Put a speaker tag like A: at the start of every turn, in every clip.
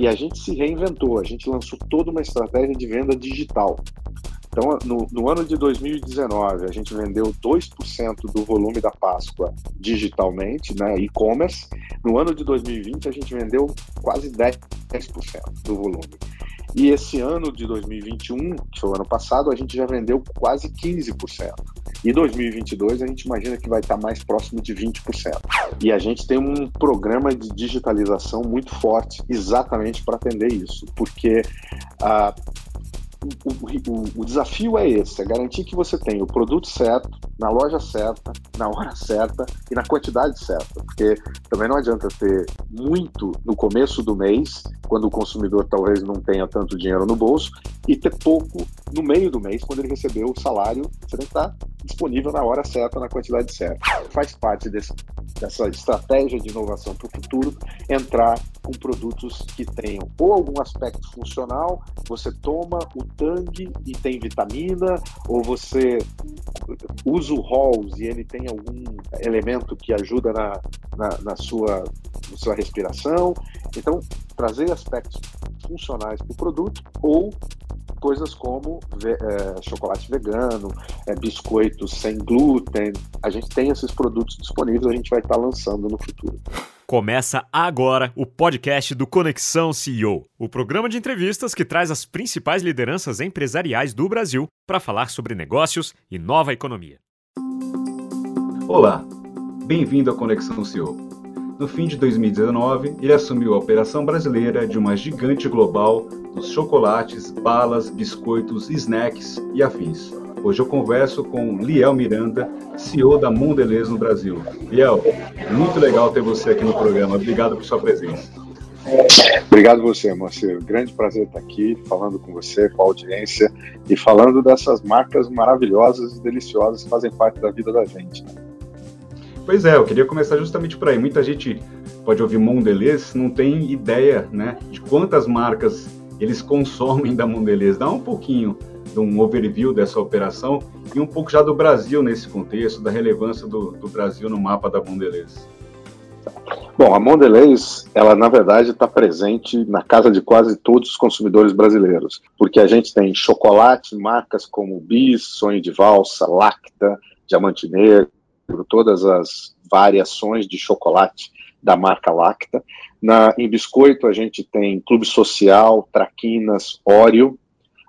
A: E a gente se reinventou, a gente lançou toda uma estratégia de venda digital. Então, no, no, ano de 2019, a gente vendeu 2% do volume da Páscoa digitalmente, né, e-commerce. No ano de 2020, a gente vendeu quase 10% do volume. E esse ano de 2021, que foi o ano passado, a gente já vendeu quase 15%. E 2022 a gente imagina que vai estar mais próximo de 20%. E a gente tem um programa de digitalização muito forte exatamente para atender isso, porque a uh, o, o, o, desafio é esse: é garantir que você tem o produto certo, na loja certa, na hora certa e na quantidade certa. Porque também não adianta ter muito no começo do mês, quando o consumidor talvez não tenha tanto dinheiro no bolso, e ter pouco no meio do mês, quando ele recebeu o salário, você tem que estar disponível na hora certa, na quantidade certa. Faz parte desse, dessa estratégia de inovação para o futuro entrar com produtos que tenham ou algum aspecto funcional, você toma o Tang e tem vitamina, ou você usa o Halls e ele tem algum elemento que ajuda na, na, na sua, na sua respiração. Então, trazer aspectos funcionais para o produto ou coisas como é, chocolate vegano, é, biscoitos sem glúten. A gente tem esses produtos disponíveis, a gente vai estar tá lançando no futuro.
B: Começa agora o podcast do Conexão CEO, o programa de entrevistas que traz as principais lideranças empresariais do Brasil para falar sobre negócios e nova economia.
C: Olá, bem-vindo à Conexão CEO. No fim de 2019, ele assumiu a operação brasileira de uma gigante global dos chocolates, balas, biscoitos, snacks e afins. Hoje eu converso com Liel Miranda, CEO da Mondelez no Brasil. Liel, muito legal ter você aqui no programa. Obrigado por sua presença.
A: Obrigado você, Marcelo. Grande prazer estar aqui falando com você, com a audiência e falando dessas marcas maravilhosas e deliciosas que fazem parte da vida da gente.
C: Pois é, eu queria começar justamente por aí. Muita gente pode ouvir Mondelez, não tem ideia né, de quantas marcas eles consomem da Mondelez. Dá um pouquinho de um overview dessa operação e um pouco já do Brasil nesse contexto, da relevância do, do Brasil no mapa da Mondelez.
A: Bom, a Mondelez, ela na verdade está presente na casa de quase todos os consumidores brasileiros, porque a gente tem chocolate, marcas como Bis, Sonho de Valsa, Lacta, Diamante Negro, todas as variações de chocolate da marca Lacta. Na, em biscoito a gente tem Clube Social, Traquinas, Oreo,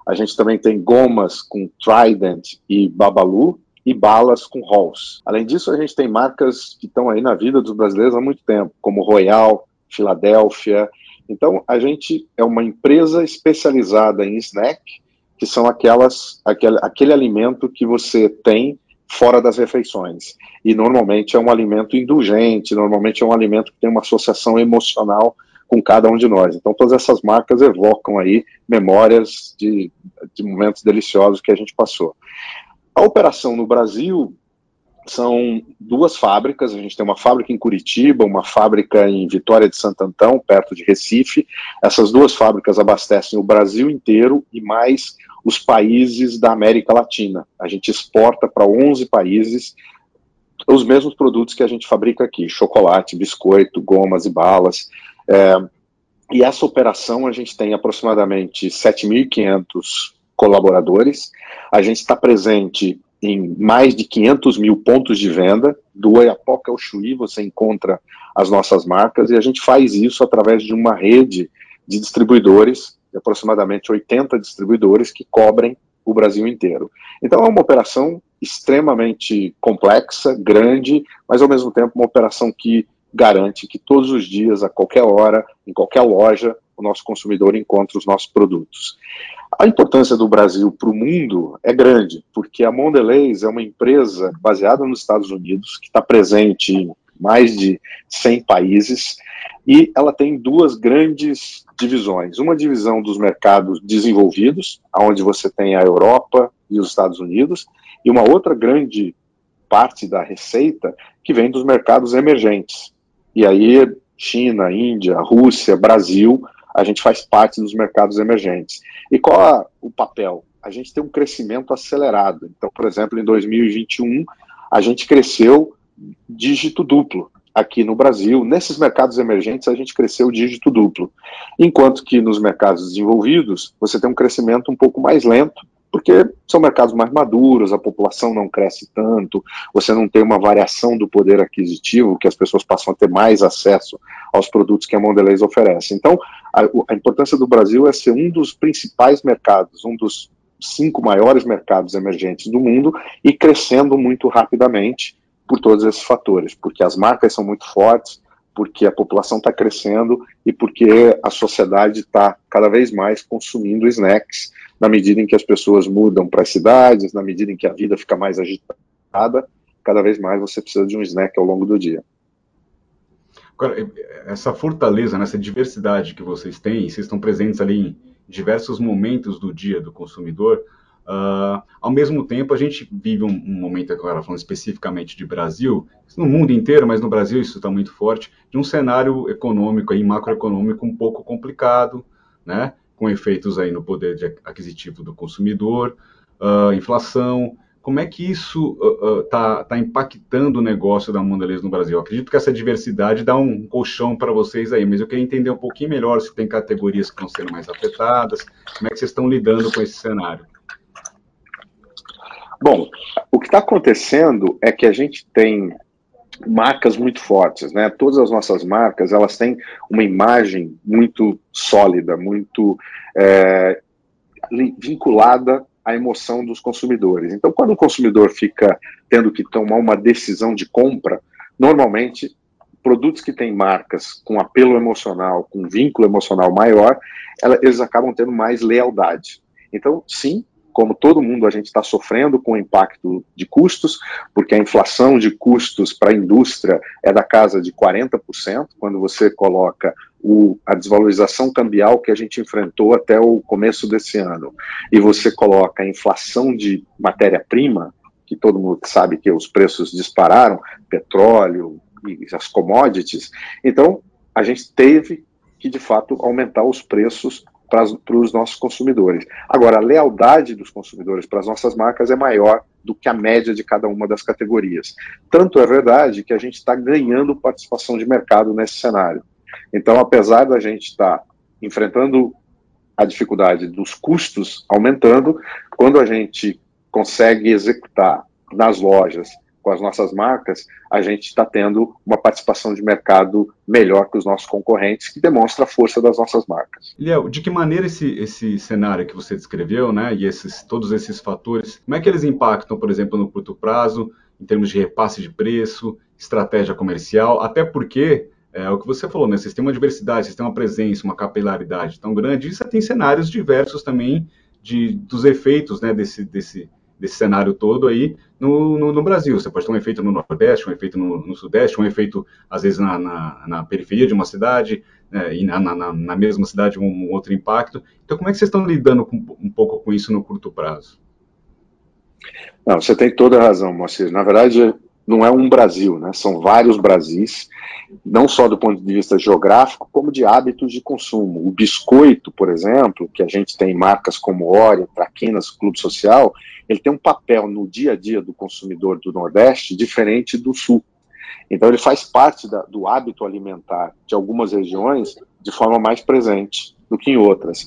A: a gente também tem gomas com Trident e Babalu e balas com Halls. Além disso, a gente tem marcas que estão aí na vida dos brasileiros há muito tempo, como Royal, Filadélfia. Então, a gente é uma empresa especializada em snack, que são aquelas aquele, aquele alimento que você tem fora das refeições. E normalmente é um alimento indulgente, normalmente é um alimento que tem uma associação emocional com cada um de nós. Então, todas essas marcas evocam aí memórias de, de momentos deliciosos que a gente passou. A operação no Brasil são duas fábricas. A gente tem uma fábrica em Curitiba, uma fábrica em Vitória de Santo Antão, perto de Recife. Essas duas fábricas abastecem o Brasil inteiro e mais os países da América Latina. A gente exporta para 11 países os mesmos produtos que a gente fabrica aqui: chocolate, biscoito, gomas e balas. É, e essa operação a gente tem aproximadamente 7.500 colaboradores. A gente está presente em mais de 500 mil pontos de venda. Do Oiapoque ao Chuí você encontra as nossas marcas e a gente faz isso através de uma rede de distribuidores, de aproximadamente 80 distribuidores que cobrem o Brasil inteiro. Então é uma operação extremamente complexa, grande, mas ao mesmo tempo uma operação que garante que todos os dias, a qualquer hora, em qualquer loja, o nosso consumidor encontra os nossos produtos. A importância do Brasil para o mundo é grande, porque a Mondelez é uma empresa baseada nos Estados Unidos, que está presente em mais de 100 países, e ela tem duas grandes divisões. Uma divisão dos mercados desenvolvidos, onde você tem a Europa e os Estados Unidos, e uma outra grande parte da receita que vem dos mercados emergentes. E aí, China, Índia, Rússia, Brasil, a gente faz parte dos mercados emergentes. E qual é o papel? A gente tem um crescimento acelerado. Então, por exemplo, em 2021, a gente cresceu dígito duplo. aqui no Brasil, nesses mercados emergentes, a gente cresceu dígito duplo. Enquanto que nos mercados desenvolvidos, você tem um crescimento um pouco mais lento, porque são mercados mais maduros, a população não cresce tanto, você não tem uma variação do poder aquisitivo, que as pessoas passam a ter mais acesso aos produtos que a Mondelez oferece. Então, a, a importância do Brasil é ser um dos principais mercados, um dos cinco maiores mercados emergentes do mundo e crescendo muito rapidamente por todos esses fatores, porque as marcas são muito fortes, porque a população está crescendo e porque a sociedade está cada vez mais consumindo snacks na medida em que as pessoas mudam para as cidades, na medida em que a vida fica mais agitada, cada vez mais você precisa de um snack ao longo do dia.
C: Agora, essa fortaleza, nessa diversidade que vocês têm, vocês estão presentes ali em diversos momentos do dia do consumidor, Uh, ao mesmo tempo, a gente vive um, um, momento agora, falando especificamente de Brasil, no mundo inteiro, mas no Brasil isso está muito forte, de um cenário econômico e macroeconômico um pouco complicado, né? com efeitos aí no poder aquisitivo do consumidor, uh, inflação. Como é que isso está uh, uh, tá impactando o negócio da Mondelez no Brasil? Eu acredito que essa diversidade dá um colchão para vocês aí, mas eu queria entender um pouquinho melhor se tem categorias que estão sendo mais afetadas, como é que vocês estão lidando com esse cenário.
A: Bom, o que está acontecendo é que a gente tem marcas muito fortes, né? Todas as nossas marcas elas têm uma imagem muito sólida, muito é, vinculada à emoção dos consumidores. Então, quando o consumidor fica tendo que tomar uma decisão de compra, normalmente produtos que têm marcas com apelo emocional, com vínculo emocional maior, eles acabam tendo mais lealdade. Então, sim, como todo mundo, a gente está sofrendo com o impacto de custos, porque a inflação de custos para a indústria é da casa de 40%, quando você coloca o, a desvalorização cambial que a gente enfrentou até o começo desse ano, e você coloca a inflação de matéria-prima, que todo mundo sabe que os preços dispararam, petróleo e as commodities, então a gente teve que, de fato, aumentar os preços para, os nossos consumidores. Agora, a lealdade dos consumidores para as nossas marcas é maior do que a média de cada uma das categorias. Tanto é verdade que a gente está ganhando participação de mercado nesse cenário. Então, apesar da gente estar tá enfrentando a dificuldade dos custos aumentando, quando a gente consegue executar nas lojas com as nossas marcas, a gente está tendo uma participação de mercado melhor que os nossos concorrentes, que demonstra a força das nossas marcas.
C: Léo, de que maneira esse, esse cenário que você descreveu, né, e esses, todos esses fatores, como é que eles impactam, por exemplo, no curto prazo, em termos de repasse de preço, estratégia comercial, até porque é, o que você falou, né? Vocês têm uma diversidade, vocês têm uma presença, uma capilaridade tão grande, e você tem cenários diversos também de, dos efeitos né, desse, desse, desse cenário todo aí no, no, no, Brasil. Você pode ter um efeito no Nordeste, um efeito no, no Sudeste, um efeito, às vezes, na, na, na periferia de uma cidade, né, e na, na, na, mesma cidade um, um, outro impacto. Então, como é que vocês estão lidando com, um pouco com isso no curto prazo?
A: Não, você tem toda a razão, Moacir. Na verdade, não é um Brasil, né? São vários Brasis, não só do ponto de vista geográfico, como de hábitos de consumo. O biscoito, por exemplo, que a gente tem marcas como Oreo, Traquinas, Clube Social, ele tem um papel no dia a dia do consumidor do Nordeste diferente do Sul. Então, ele faz parte da, do hábito alimentar de algumas regiões de forma mais presente do que em outras.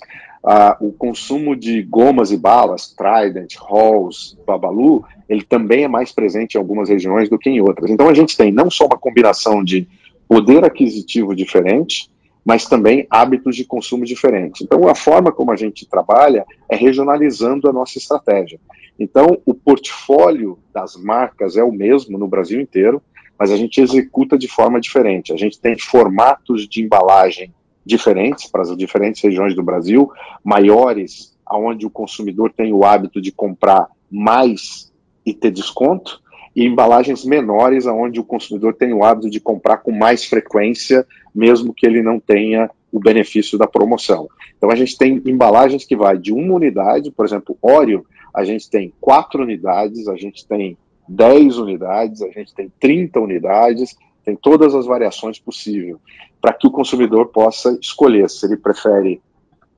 A: O consumo de gomas e balas, Trident, Halls, Babalu, ele também é mais presente em algumas regiões do que em outras. Então, a gente tem não só uma combinação de poder aquisitivo diferente, mas também hábitos de consumo diferentes. Então, a forma como a gente trabalha é regionalizando a nossa estratégia. Então, o portfólio das marcas é o mesmo no Brasil inteiro, mas a gente executa de forma diferente. A gente tem formatos de embalagem diferentes para as diferentes regiões do Brasil, maiores, aonde o consumidor tem o hábito de comprar mais e ter desconto, e embalagens menores, aonde o consumidor tem o hábito de comprar com mais frequência, mesmo que ele não tenha o benefício da promoção. Então a gente tem embalagens que vai de uma unidade, por exemplo, Oreo, a gente tem quatro unidades, a gente tem 10 unidades, a gente tem 30 unidades, tem todas as variações possíveis, para que o consumidor possa escolher se ele prefere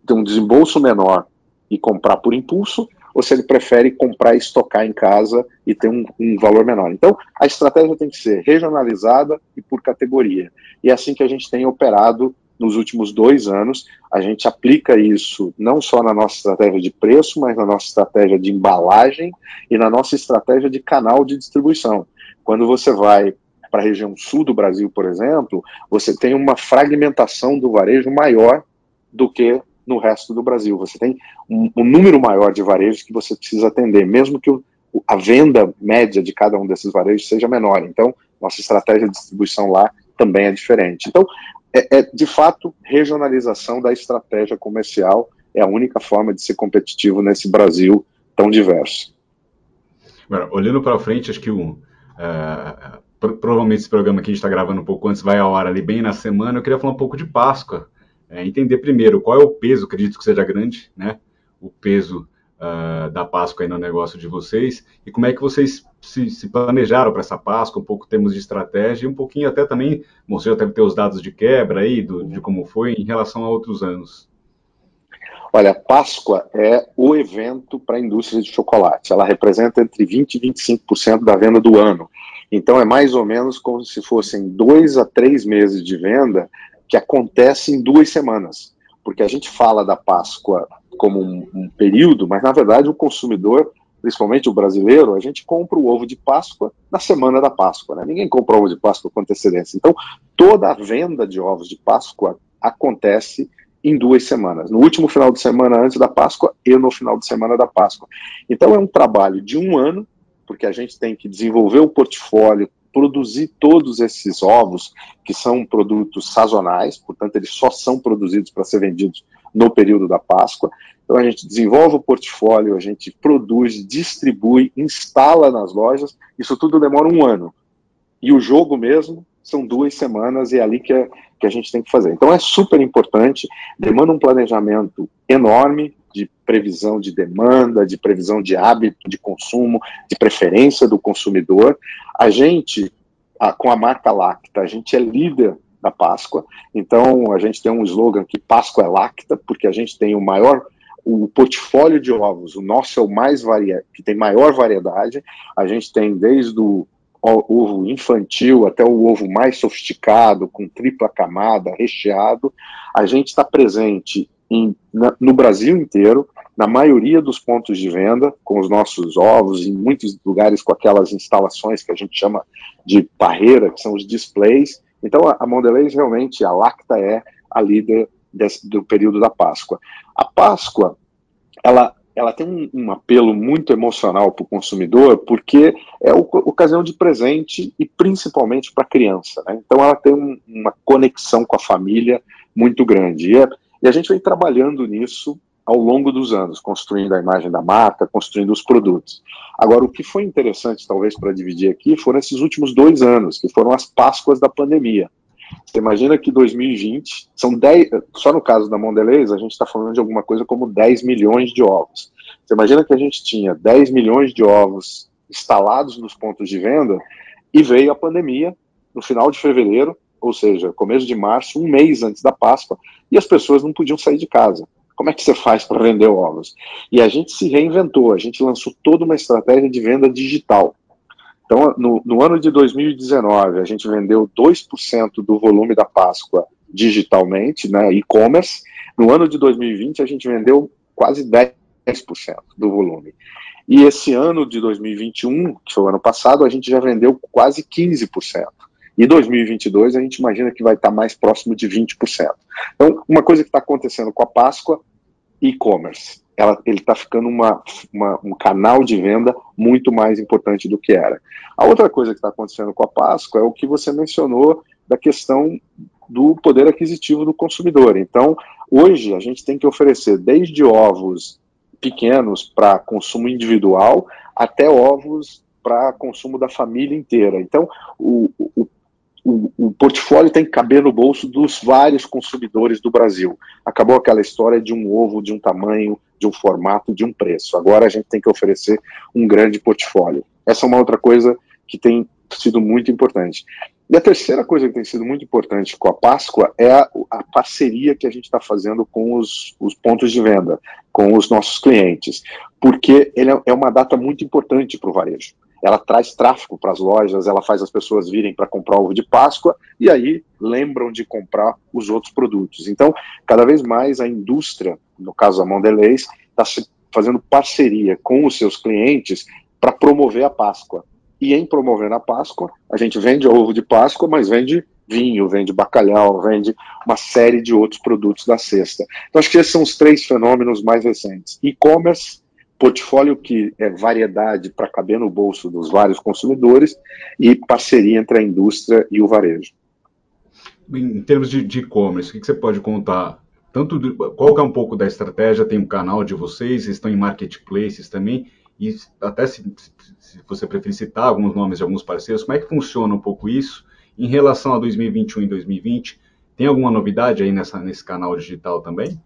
A: ter um desembolso menor e comprar por impulso, ou se ele prefere comprar e estocar em casa e ter um, um valor menor. Então, a estratégia tem que ser regionalizada e por categoria. E é assim que a gente tem operado nos últimos dois anos. A gente aplica isso não só na nossa estratégia de preço, mas na nossa estratégia de embalagem e na nossa estratégia de canal de distribuição. Quando você vai para a região sul do Brasil, por exemplo, você tem uma fragmentação do varejo maior do que no resto do Brasil. Você tem um, um número maior de varejos que você precisa atender, mesmo que o, a venda média de cada um desses varejos seja menor. Então, nossa estratégia de distribuição lá também é diferente. Então, é, é de fato regionalização da estratégia comercial é a única forma de ser competitivo nesse Brasil tão diverso.
C: Agora, olhando para frente, acho que o, uh, provavelmente esse programa que a gente está gravando um pouco antes vai ao ar ali bem na semana. Eu queria falar um pouco de Páscoa é, entender primeiro qual é o peso, acredito que seja grande, né? O peso uh, da Páscoa aí no negócio de vocês e como é que vocês se, se planejaram para essa Páscoa, um pouco temos de estratégia e um pouquinho até também, bom, deve ter os dados de quebra aí, do, de como foi em relação a outros anos.
A: Olha, Páscoa é o evento para a indústria de chocolate. Ela representa entre 20% e 25% da venda do ano. Então é mais ou menos como se fossem dois a três meses de venda que acontece em duas semanas, porque a gente fala da Páscoa como um, um, período, mas na verdade o consumidor, principalmente o brasileiro, a gente compra o ovo de Páscoa na semana da Páscoa, né? Ninguém compra ovo de Páscoa com antecedência. Então, toda a venda de ovos de Páscoa acontece em duas semanas, no último final de semana antes da Páscoa e no final de semana da Páscoa. Então, é um trabalho de um ano, porque a gente tem que desenvolver o portfólio produzir todos esses ovos, que são produtos sazonais, portanto, eles só são produzidos para ser vendidos no período da Páscoa. Então, a gente desenvolve o portfólio, a gente produz, distribui, instala nas lojas, isso tudo demora um ano. E o jogo mesmo são duas semanas e é ali que, é, que a gente tem que fazer. Então, é super importante, demanda um planejamento enorme, de previsão de demanda, de previsão de hábito de consumo, de preferência do consumidor. A gente, a, com a marca Lacta, a gente é líder da Páscoa. Então, a gente tem um slogan que Páscoa é Lacta, porque a gente tem o maior o portfólio de ovos, o nosso é o mais variado, que tem maior variedade. A gente tem desde o ovo infantil até o ovo mais sofisticado, com tripla camada, recheado. A gente está presente em, na, no Brasil inteiro, na maioria dos pontos de venda, com os nossos ovos, em muitos lugares com aquelas instalações que a gente chama de barreira, que são os displays. Então, a, a Mondelez realmente, a Lacta é a líder desse, do período da Páscoa. A Páscoa, ela, ela tem um, um apelo muito emocional para o consumidor, porque é o, ocasião de presente e principalmente para a criança. Né? Então, ela tem um, uma conexão com a família muito grande. E é, e a gente vem trabalhando nisso ao longo dos anos, construindo a imagem da marca, construindo os produtos. Agora, o que foi interessante, talvez, para dividir aqui, foram esses últimos dois anos, que foram as Páscoas da pandemia. Você imagina que 2020, são 10, só no caso da Mondelez, a gente está falando de alguma coisa como 10 milhões de ovos. Você imagina que a gente tinha 10 milhões de ovos instalados nos pontos de venda e veio a pandemia no final de fevereiro ou seja, começo de março, um mês antes da Páscoa, e as pessoas não podiam sair de casa. Como é que você faz para vender ovos? E a gente se reinventou, a gente lançou toda uma estratégia de venda digital. Então, no, no ano de 2019, a gente vendeu 2% do volume da Páscoa digitalmente, né, e-commerce. No ano de 2020, a gente vendeu quase 10% do volume. E esse ano de 2021, que foi o ano passado, a gente já vendeu quase 15%. E 2022 a gente imagina que vai estar mais próximo de 20%. Então, uma coisa que está acontecendo com a Páscoa, e-commerce. Ele está ficando uma, uma, um canal de venda muito mais importante do que era. A outra coisa que está acontecendo com a Páscoa é o que você mencionou da questão do poder aquisitivo do consumidor. Então, hoje a gente tem que oferecer desde ovos pequenos para consumo individual até ovos para consumo da família inteira. Então, o, o, o, o, portfólio tem que caber no bolso dos vários consumidores do Brasil. Acabou aquela história de um ovo de um tamanho, de um formato, de um preço. Agora a gente tem que oferecer um grande portfólio. Essa é uma outra coisa que tem sido muito importante. E a terceira coisa que tem sido muito importante com a Páscoa é a, a parceria que a gente está fazendo com os, os pontos de venda, com os nossos clientes. porque ele é, é uma data muito importante para o varejo. Ela traz tráfego para as lojas, ela faz as pessoas virem para comprar ovo de Páscoa e aí lembram de comprar os outros produtos. Então, cada vez mais a indústria, no caso da Mondelez, está fazendo parceria com os seus clientes para promover a Páscoa. E em promover a Páscoa, a gente vende ovo de Páscoa, mas vende vinho, vende bacalhau, vende uma série de outros produtos da cesta. Então, acho que esses são os três fenômenos mais recentes: e-commerce, portfólio que é variedade para caber no bolso dos vários consumidores e parceria entre a indústria e o varejo.
C: Em termos de e-commerce, o que você pode contar? Tanto do, qual é um pouco da estratégia? Tem um canal de vocês, estão em marketplaces também, e até se, se você preferir citar alguns nomes de alguns parceiros, como é que funciona um pouco isso? Em relação a 2021 e 2020, tem alguma novidade aí nessa, nesse canal digital também?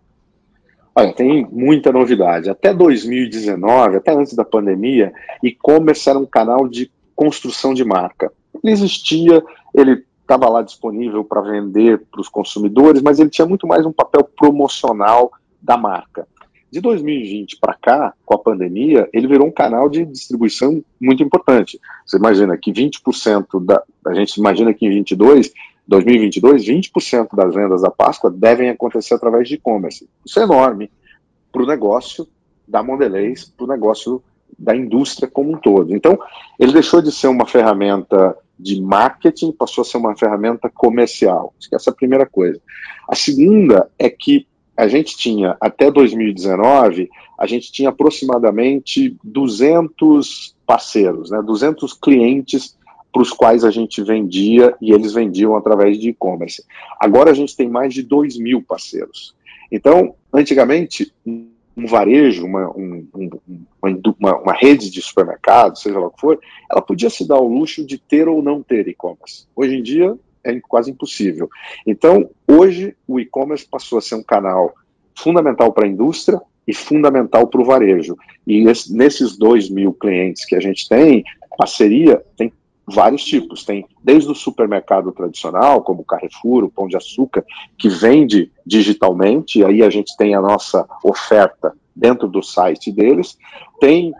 A: Olha, tem muita novidade. Até 2019, até antes da pandemia, e-commerce era um canal de construção de marca. Ele existia, ele estava lá disponível para vender para os consumidores, mas ele tinha muito mais um papel promocional da marca. De 2020 para cá, com a pandemia, ele virou um canal de distribuição muito importante. Você imagina que 20% da. A gente imagina que em 22, 2022, 20% das vendas da Páscoa devem acontecer através de e-commerce. Isso é enorme para o negócio da Mondelez, para o negócio da indústria como um todo. Então, ele deixou de ser uma ferramenta de marketing, passou a ser uma ferramenta comercial. Essa é a primeira coisa. A segunda é que a gente tinha, até 2019, a gente tinha aproximadamente 200 parceiros, né, 200 clientes para os quais a gente vendia e eles vendiam através de e-commerce. Agora a gente tem mais de 2 mil parceiros. Então, antigamente, um varejo, uma, um, uma, uma, rede de supermercados, seja lá o que for, ela podia se dar o luxo de ter ou não ter e-commerce. Hoje em dia, é quase impossível. Então, hoje, o e-commerce passou a ser um canal fundamental para a indústria e fundamental para o varejo. E esse, nesses dois mil clientes que a gente tem, parceria tem vários tipos. Tem desde o supermercado tradicional, como o Carrefour, o Pão de Açúcar, que vende digitalmente, e aí a gente tem a nossa oferta dentro do site deles. Tem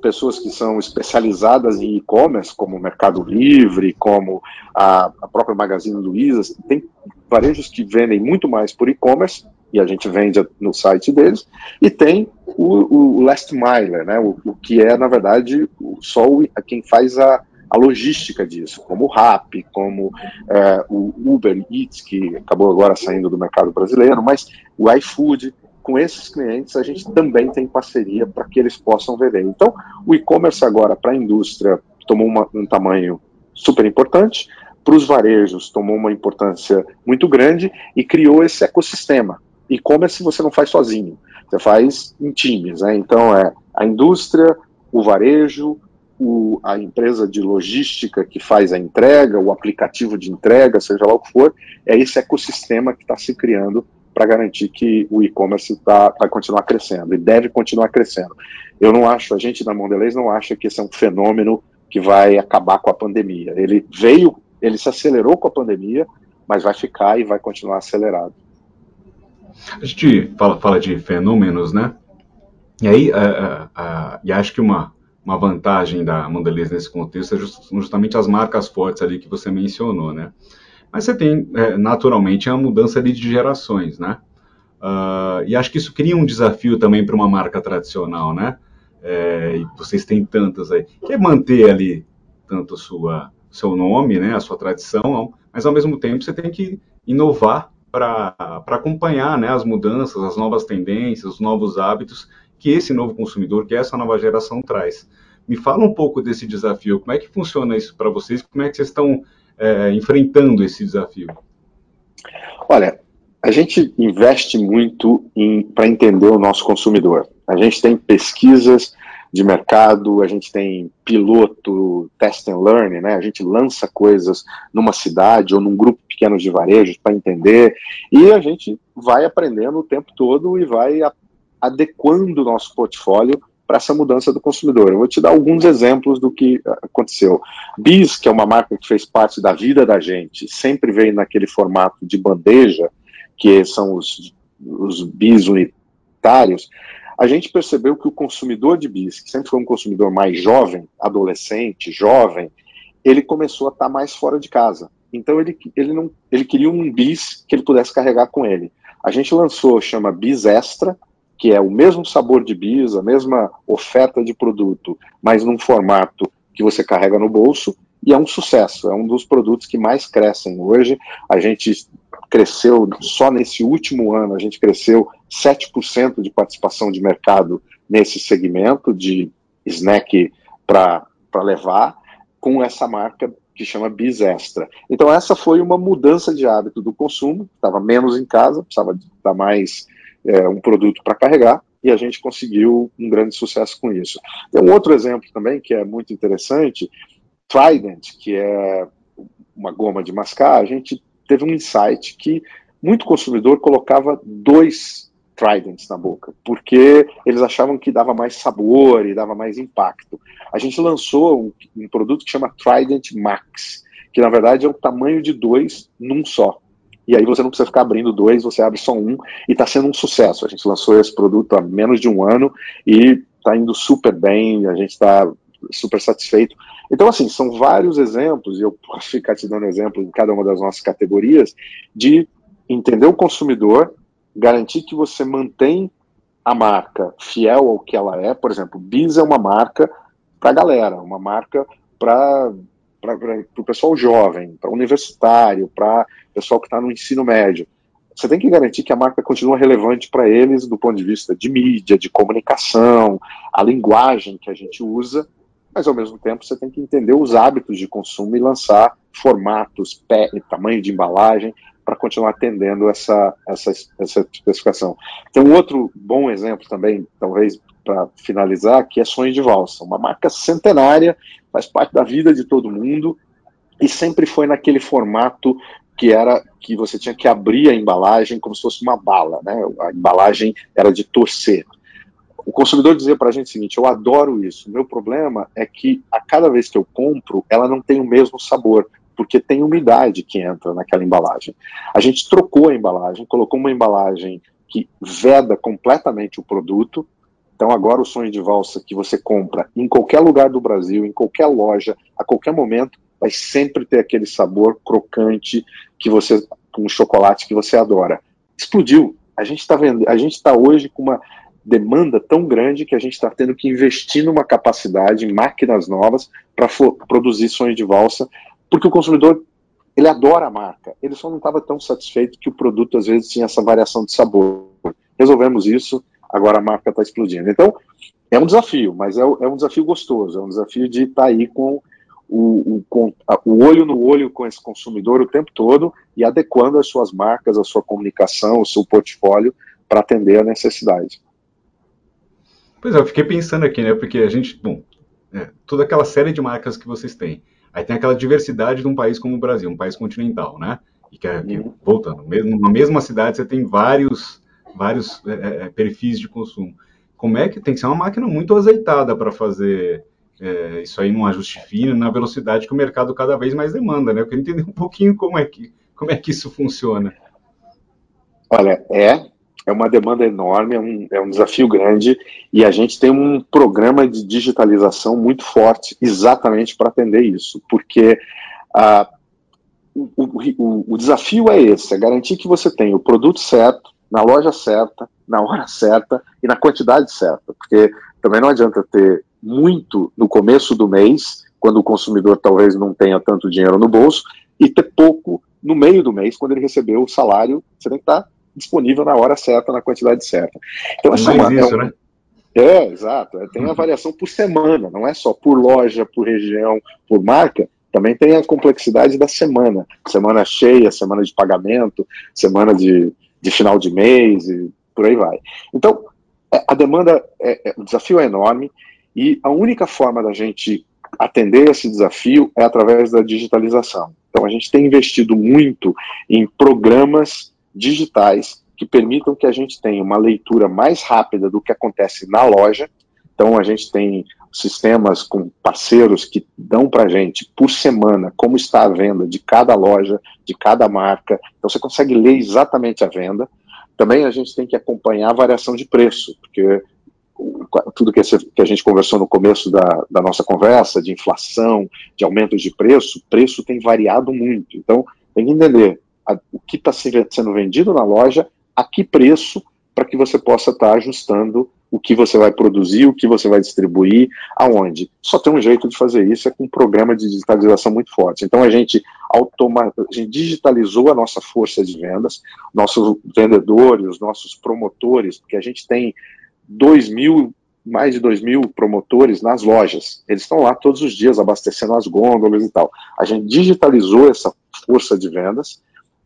A: pessoas que são especializadas em e-commerce, como o Mercado Livre, como a, a própria Magazine Luiza, tem varejos que vendem muito mais por e-commerce, e a gente vende no site deles, e tem o, o last mile, né, o, o, que é, na verdade, só o, quem faz a, a logística disso, como o Rap, como é, o Uber Eats, que acabou agora saindo do mercado brasileiro, mas o iFood, com esses clientes a gente também tem parceria para que eles possam vender. Então, o e-commerce agora para a indústria tomou uma, um tamanho super importante, para os varejos tomou uma importância muito grande e criou esse ecossistema. E-commerce você não faz sozinho, você faz em times. Né? Então, é a indústria, o varejo, o, a empresa de logística que faz a entrega, o aplicativo de entrega, seja lá o que for, é esse ecossistema que está se criando para garantir que o e-commerce tá, vai continuar crescendo e deve continuar crescendo. Eu não acho, a gente da Mondelez não acha que esse é um fenômeno que vai acabar com a pandemia. Ele veio, ele se acelerou com a pandemia, mas vai ficar e vai continuar acelerado.
C: A gente fala, fala de fenômenos, né? E aí, uh, uh, uh, e acho que uma, uma vantagem da Mondelez nesse contexto é justamente as marcas fortes ali que você mencionou, né? Mas você tem, é, naturalmente, a mudança ali de gerações, né? Uh, e acho que isso cria um desafio também para uma marca tradicional, né? É, e vocês têm tantas aí, que é manter ali tanto sua seu nome, né, a sua tradição, mas ao mesmo tempo você tem que inovar para acompanhar né, as mudanças, as novas tendências, os novos hábitos que esse novo consumidor, que essa nova geração traz. Me fala um pouco desse desafio, como é que funciona isso para vocês, como é que vocês estão é, enfrentando esse desafio?
A: Olha, a gente investe muito para entender o nosso consumidor. A gente tem pesquisas de mercado, a gente tem piloto, test and learn, né? A gente lança coisas numa cidade ou num grupo pequeno de varejos para entender e a gente vai aprendendo o tempo todo e vai adequando o nosso portfólio para essa mudança do consumidor. Eu vou te dar alguns exemplos do que aconteceu. Bis, que é uma marca que fez parte da vida da gente, sempre veio naquele formato de bandeja, que são os, os bis unitários. a gente percebeu que o consumidor de bis, que sempre foi um consumidor mais jovem, adolescente, jovem, ele começou a estar mais fora de casa. Então ele, ele, não, ele queria um bis que ele pudesse carregar com ele. A gente lançou, chama Bis Extra, que é o mesmo sabor de bis, a mesma oferta de produto, mas num formato que você carrega no bolso, e é um sucesso, é um dos produtos que mais crescem hoje. A gente cresceu, só nesse último ano, a gente cresceu 7% de participação de mercado nesse segmento de snack para levar, com essa marca que chama Bis Extra. Então, essa foi uma mudança de hábito do consumo, estava menos em casa, precisava dar mais é, um produto para carregar, e a gente conseguiu um grande sucesso com isso. Tem um outro exemplo também que é muito interessante, Trident, que é uma goma de mascar, a gente teve um insight que muito consumidor colocava dois Tridents na boca, porque eles achavam que dava mais sabor e dava mais impacto. A gente lançou um, um produto que chama Trident Max, que na verdade é o tamanho de dois num só. E aí você não precisa ficar abrindo dois, você abre só um, e está sendo um sucesso. A gente lançou esse produto há menos de um ano e está indo super bem, a gente está super satisfeito. Então, assim, são vários exemplos, e eu posso ficar te dando exemplo em cada uma das nossas categorias, de entender o consumidor, garantir que você mantém a marca fiel ao que ela é. Por exemplo, Bis é uma marca para galera, uma marca para o pessoal jovem, para universitário, para pessoal que está no ensino médio. Você tem que garantir que a marca continua relevante para eles do ponto de vista de mídia, de comunicação, a linguagem que a gente usa, mas ao mesmo tempo você tem que entender os hábitos de consumo e lançar formatos, pé, tamanho de embalagem para continuar atendendo essa, essa, essa especificação. Tem um outro bom exemplo também, talvez para finalizar, que é Sonho de Valsa, uma marca centenária, faz parte da vida de todo mundo e sempre foi naquele formato que era que você tinha que abrir a embalagem como se fosse uma bala, né? A embalagem era de torcer. O consumidor dizia para a gente o seguinte: eu adoro isso. O meu problema é que a cada vez que eu compro, ela não tem o mesmo sabor porque tem umidade que entra naquela embalagem. A gente trocou a embalagem, colocou uma embalagem que veda completamente o produto. Então agora o sonho de valsa que você compra em qualquer lugar do Brasil, em qualquer loja, a qualquer momento, vai sempre ter aquele sabor crocante que você um chocolate que você adora. Explodiu. A gente está vendo, a gente está hoje com uma demanda tão grande que a gente está tendo que investir numa capacidade em máquinas novas para produzir sonho de valsa porque o consumidor ele adora a marca, ele só não estava tão satisfeito que o produto às vezes tinha essa variação de sabor. Resolvemos isso, agora a marca está explodindo. Então, é um desafio, mas é, é, um desafio gostoso, é um desafio de estar tá aí com o, o, com o olho no olho com esse consumidor o tempo todo e adequando as suas marcas, a sua comunicação, o seu portfólio para atender a necessidade.
C: Pois é, eu fiquei pensando aqui, né? Porque a gente, bom, é, toda aquela série de marcas que vocês têm, Aí tem aquela diversidade de um país como o Brasil, um país continental, né? E que, é, que uhum. voltando, mesmo, na mesma cidade você tem vários, vários é, é, é, perfis de consumo. Como é que tem que ser uma máquina muito azeitada para fazer é, isso aí num ajuste fino, na velocidade que o mercado cada vez mais demanda, né? Eu queria entender um pouquinho como é que, como é que isso funciona.
A: Olha, é, é uma demanda enorme, é um, é um desafio grande e a gente tem um programa de digitalização muito forte exatamente para atender isso, porque uh, o, o, o, desafio é esse, é garantir que você tem o produto certo, na loja certa, na hora certa e na quantidade certa, porque também não adianta ter muito no começo do mês, quando o consumidor talvez não tenha tanto dinheiro no bolso, e ter pouco no meio do mês, quando ele recebeu o salário, você tem que estar disponível na hora certa, na quantidade certa. Então, essa é, uma, isso, é, né? é, exato. É, tem a variação por semana, não é só por loja, por região, por marca. Também tem a complexidade da semana. Semana cheia, semana de pagamento, semana de, de final de mês e por aí vai. Então, é, a demanda, é, é, o desafio é enorme e a única forma da gente atender esse desafio é através da digitalização. Então, a gente tem investido muito em programas digitais que permitam que a gente tenha uma leitura mais rápida do que acontece na loja. Então, a gente tem sistemas com parceiros que dão para a gente por semana como está a venda de cada loja, de cada marca. Então, você consegue ler exatamente a venda. Também a gente tem que acompanhar a variação de preço, porque tudo que, a gente conversou no começo da, da nossa conversa, de inflação, de aumentos de preço, preço tem variado muito. Então, tem que entender a, o que está sendo vendido na loja, a que preço, para que você possa estar tá ajustando o que você vai produzir, o que você vai distribuir, aonde. Só tem um jeito de fazer isso, é com um programa de digitalização muito forte. Então a gente, automa a gente digitalizou a nossa força de vendas, nossos vendedores, os nossos promotores, porque a gente tem 2 mil, mais de 2 mil promotores nas lojas. Eles estão lá todos os dias abastecendo as gôndolas e tal. A gente digitalizou essa força de vendas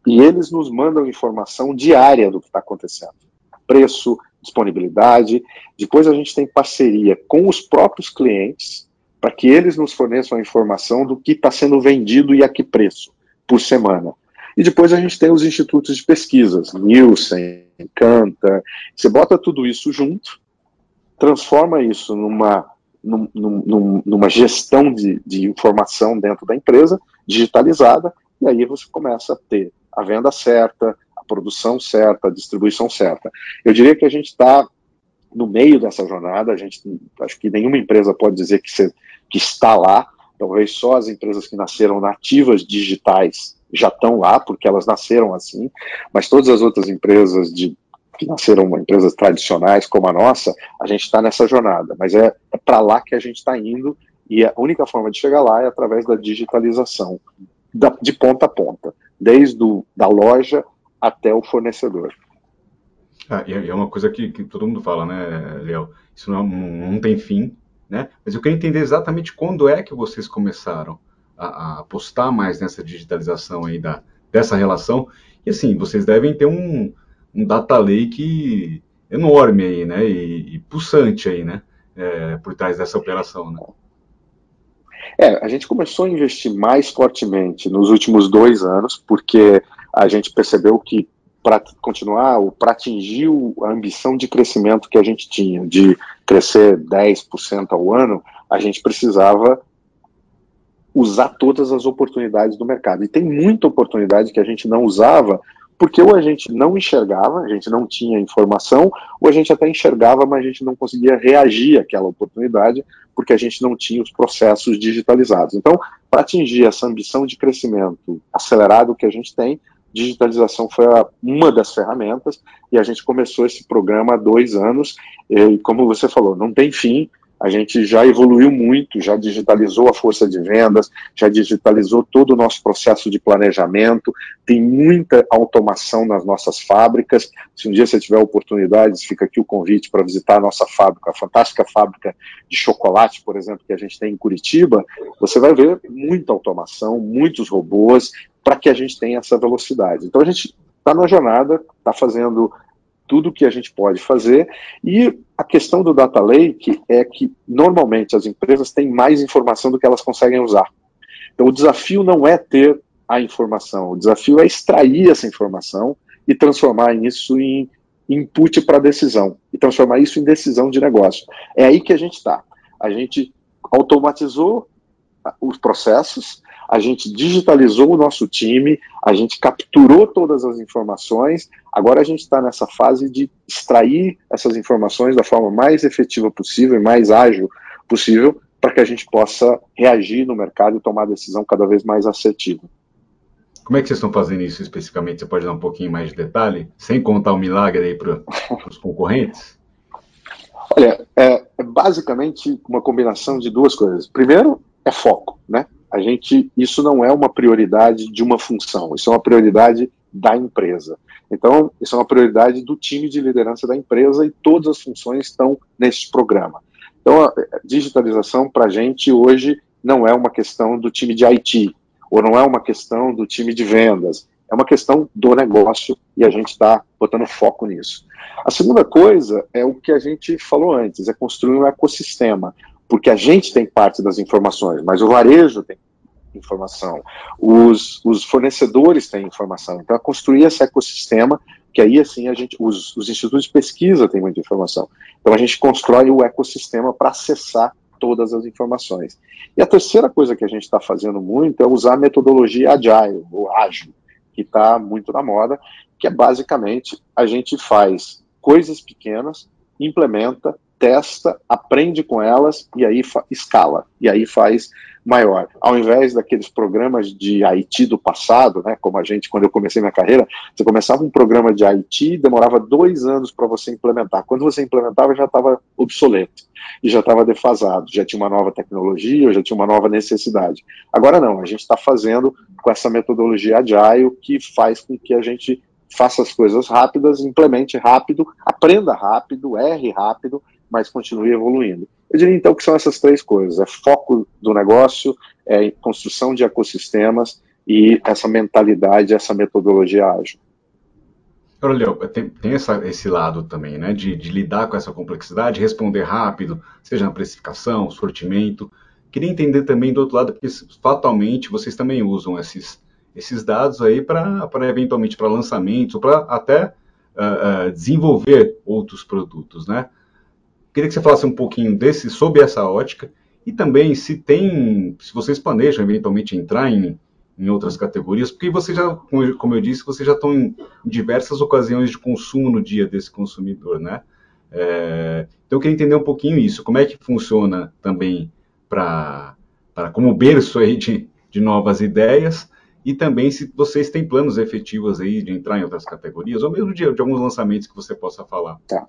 A: e eles nos mandam informação diária do que está acontecendo. Preço, disponibilidade. Depois a gente tem parceria com os próprios clientes para que eles nos forneçam a informação do que está sendo vendido e a que preço por semana. E depois a gente tem os institutos de pesquisas, Nielsen, Canta. Você bota tudo isso junto, transforma isso numa, num, num, numa gestão de, de informação dentro da empresa, digitalizada, e aí você começa a ter a venda certa, produção certa, a distribuição certa. Eu diria que a gente está no meio dessa jornada, a gente acho que nenhuma empresa pode dizer que, se, que está lá, talvez só as empresas que nasceram nativas digitais já estão lá, porque elas nasceram assim, mas todas as outras empresas de, que nasceram empresas tradicionais como a nossa, a gente está nessa jornada, mas é, é para lá que a gente está indo e a única forma de chegar lá é através da digitalização, da, de ponta a ponta, desde do, da loja até o fornecedor.
C: Ah, é uma coisa que, que, todo mundo fala, né, Léo? Isso não, não, não, tem fim, né? Mas eu queria entender exatamente quando é que vocês começaram a, a apostar mais nessa digitalização aí da, dessa relação. E assim, vocês devem ter um, um data lake enorme aí, né? E, e pulsante aí, né? É, por trás dessa operação, né?
A: É, a gente começou a investir mais fortemente nos últimos dois anos, porque a gente percebeu que para continuar, para atingir a ambição de crescimento que a gente tinha, de crescer 10% ao ano, a gente precisava usar todas as oportunidades do mercado. E tem muita oportunidade que a gente não usava, porque ou a gente não enxergava, a gente não tinha informação, ou a gente até enxergava, mas a gente não conseguia reagir àquela oportunidade, porque a gente não tinha os processos digitalizados. Então, para atingir essa ambição de crescimento acelerado que a gente tem, digitalização foi a, uma das ferramentas e a gente começou esse programa há dois anos e como você falou, não tem fim, a gente já evoluiu muito, já digitalizou a força de vendas, já digitalizou todo o nosso processo de planejamento, tem muita automação nas nossas fábricas. Se um dia você tiver oportunidades, fica aqui o convite para visitar a nossa fábrica, a fantástica fábrica de chocolate, por exemplo, que a gente tem em Curitiba, você vai ver muita automação, muitos robôs, para que a gente tenha essa velocidade. Então a gente está na jornada, está fazendo tudo que a gente pode fazer. E a questão do data lake é que normalmente as empresas têm mais informação do que elas conseguem usar. Então o desafio não é ter a informação, o desafio é extrair essa informação e transformar isso em input para decisão e transformar isso em decisão de negócio. É aí que a gente está. A gente automatizou os processos, a gente digitalizou o nosso time, a gente capturou todas as informações, agora a gente está nessa fase de extrair essas informações da forma mais efetiva possível e mais ágil possível para que a gente possa reagir no mercado e tomar decisão cada vez mais assertiva.
C: Como é que vocês estão fazendo isso especificamente? Você pode dar um pouquinho mais de detalhe, sem contar o milagre aí para os concorrentes?
A: Olha, é, é basicamente uma combinação de duas coisas. Primeiro, é foco, né? A gente, isso não é uma prioridade de uma função, isso é uma prioridade da empresa. Então, isso é uma prioridade do time de liderança da empresa e todas as funções estão nesse programa. Então, a digitalização para a gente hoje não é uma questão do time de IT, ou não é uma questão do time de vendas, é uma questão do negócio e a gente está botando foco nisso. A segunda coisa é o que a gente falou antes, é construir um ecossistema porque a gente tem parte das informações, mas o varejo tem informação, os, os fornecedores têm informação. Então, é construir esse ecossistema, que aí, assim, a gente, os, os institutos de pesquisa têm muita informação. Então, a gente constrói o ecossistema para acessar todas as informações. E a terceira coisa que a gente está fazendo muito é usar a metodologia agile, ou ágil, que está muito na moda, que é basicamente a gente faz coisas pequenas, implementa, testa, aprende com elas e aí escala, e aí faz maior. Ao invés daqueles programas de IT do passado, né, como a gente, quando eu comecei minha carreira, você começava um programa de IT, demorava dois anos para você implementar. Quando você implementava, já estava obsoleto e já estava defasado, já tinha uma nova tecnologia, já tinha uma nova necessidade. Agora não, a gente está fazendo com essa metodologia agile que faz com que a gente faça as coisas rápidas, implemente rápido, aprenda rápido, erre rápido, mas continue evoluindo. Eu diria então que são essas três coisas: é foco do negócio, é construção de ecossistemas e essa mentalidade, essa metodologia ágil.
C: Olha, tem, tem essa, esse lado também, né, de, de, lidar com essa complexidade, responder rápido, seja na precificação, sortimento. Queria entender também do outro lado, porque fatalmente vocês também usam esses, esses dados aí para eventualmente para lançamentos, ou para até uh, uh, desenvolver outros produtos, né? Queria que você falasse um pouquinho desse, sobre essa ótica e também se tem, se vocês planejam eventualmente entrar em, em outras categorias, porque você já, como eu disse, vocês já estão em diversas ocasiões de consumo no dia desse consumidor, né? É, então eu queria entender um pouquinho isso, como é que funciona também para como berço aí de, de novas ideias e também se vocês têm planos efetivos aí de entrar em outras categorias ou mesmo de, de alguns lançamentos que você possa falar.
A: Tá.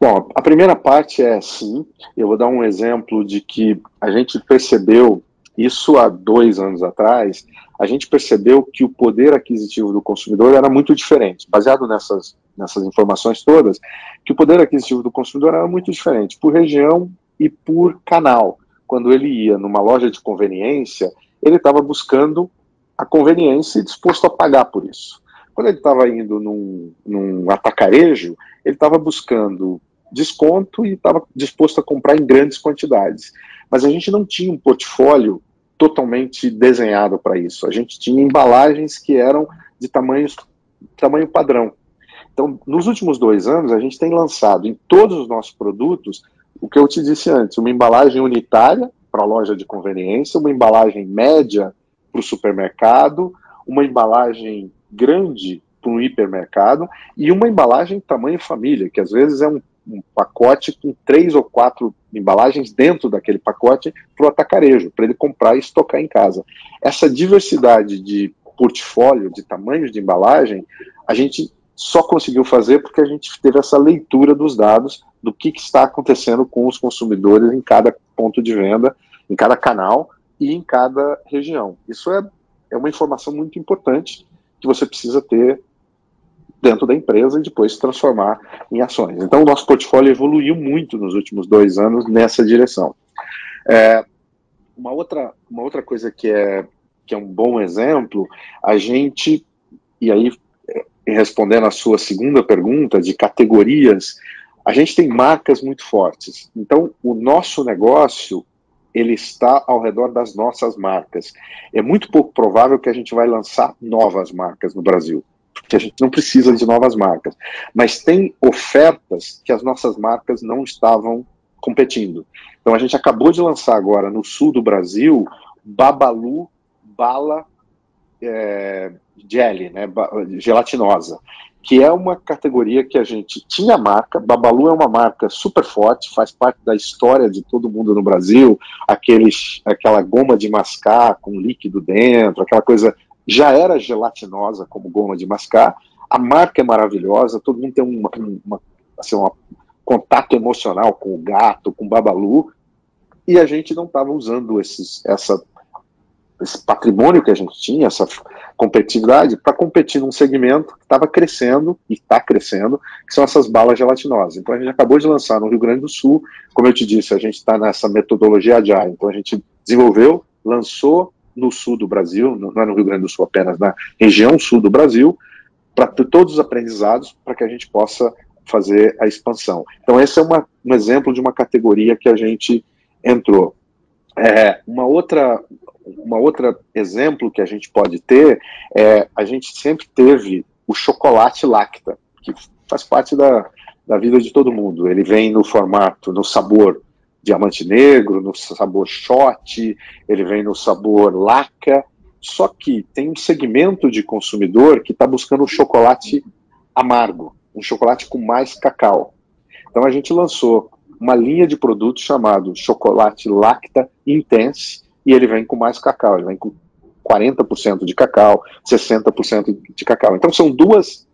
A: Bom, a primeira parte é sim. Eu vou dar um exemplo de que a gente percebeu isso há dois anos atrás. A gente percebeu que o poder aquisitivo do consumidor era muito diferente, baseado nessas, nessas informações todas, que o poder aquisitivo do consumidor era muito diferente por região e por canal. Quando ele ia numa loja de conveniência, ele estava buscando a conveniência e disposto a pagar por isso. Quando ele estava indo num, num atacarejo, ele estava buscando desconto e estava disposto a comprar em grandes quantidades. Mas a gente não tinha um portfólio totalmente desenhado para isso. A gente tinha embalagens que eram de tamanhos, tamanho padrão. Então, nos últimos dois anos, a gente tem lançado em todos os nossos produtos o que eu te disse antes: uma embalagem unitária para loja de conveniência, uma embalagem média para o supermercado, uma embalagem grande para um hipermercado e uma embalagem tamanho família, que às vezes é um, um pacote com três ou quatro embalagens dentro daquele pacote para o atacarejo, para ele comprar e estocar em casa. Essa diversidade de portfólio, de tamanhos de embalagem, a gente só conseguiu fazer porque a gente teve essa leitura dos dados do que, que está acontecendo com os consumidores em cada ponto de venda, em cada canal e em cada região. Isso é, é uma informação muito importante que você precisa ter dentro da empresa e depois transformar em ações. Então, o nosso portfólio evoluiu muito nos últimos dois anos nessa direção. É, uma, outra, uma outra coisa que é, que é um bom exemplo, a gente, e aí é, respondendo a sua segunda pergunta de categorias, a gente tem marcas muito fortes. Então, o nosso negócio ele está ao redor das nossas marcas. É muito pouco provável que a gente vai lançar novas marcas no Brasil, porque a gente não precisa de novas marcas. Mas tem ofertas que as nossas marcas não estavam competindo. Então a gente acabou de lançar agora no sul do Brasil Babalu Bala é, Jelly, né, gelatinosa que é uma categoria que a gente tinha marca. Babalu é uma marca super forte, faz parte da história de todo mundo no Brasil. Aquele, aquela goma de mascar com líquido dentro, aquela coisa já era gelatinosa como goma de mascar. A marca é maravilhosa, todo mundo tem uma, uma, assim, um contato emocional com o gato, com o Babalu, e a gente não estava usando esses, essa esse patrimônio que a gente tinha, essa competitividade, para competir num segmento que estava crescendo e está crescendo, que são essas balas gelatinosas. Então a gente acabou de lançar no Rio Grande do Sul, como eu te disse, a gente está nessa metodologia agile. Então a gente desenvolveu, lançou no sul do Brasil, não é no Rio Grande do Sul apenas, na região sul do Brasil, para todos os aprendizados, para que a gente possa fazer a expansão. Então esse é uma, um exemplo de uma categoria que a gente entrou. É, uma outra uma outra exemplo que a gente pode ter é a gente sempre teve o chocolate lacta, que faz parte da, da vida de todo mundo. Ele vem no formato, no sabor diamante negro, no sabor shot, ele vem no sabor laca. Só que tem um segmento de consumidor que está buscando um chocolate amargo, um chocolate com mais cacau. Então a gente lançou uma linha de produtos chamado chocolate Lacta Intense, e ele vem com mais cacau, ele vem com 40% de cacau, 60% de cacau. Então são duas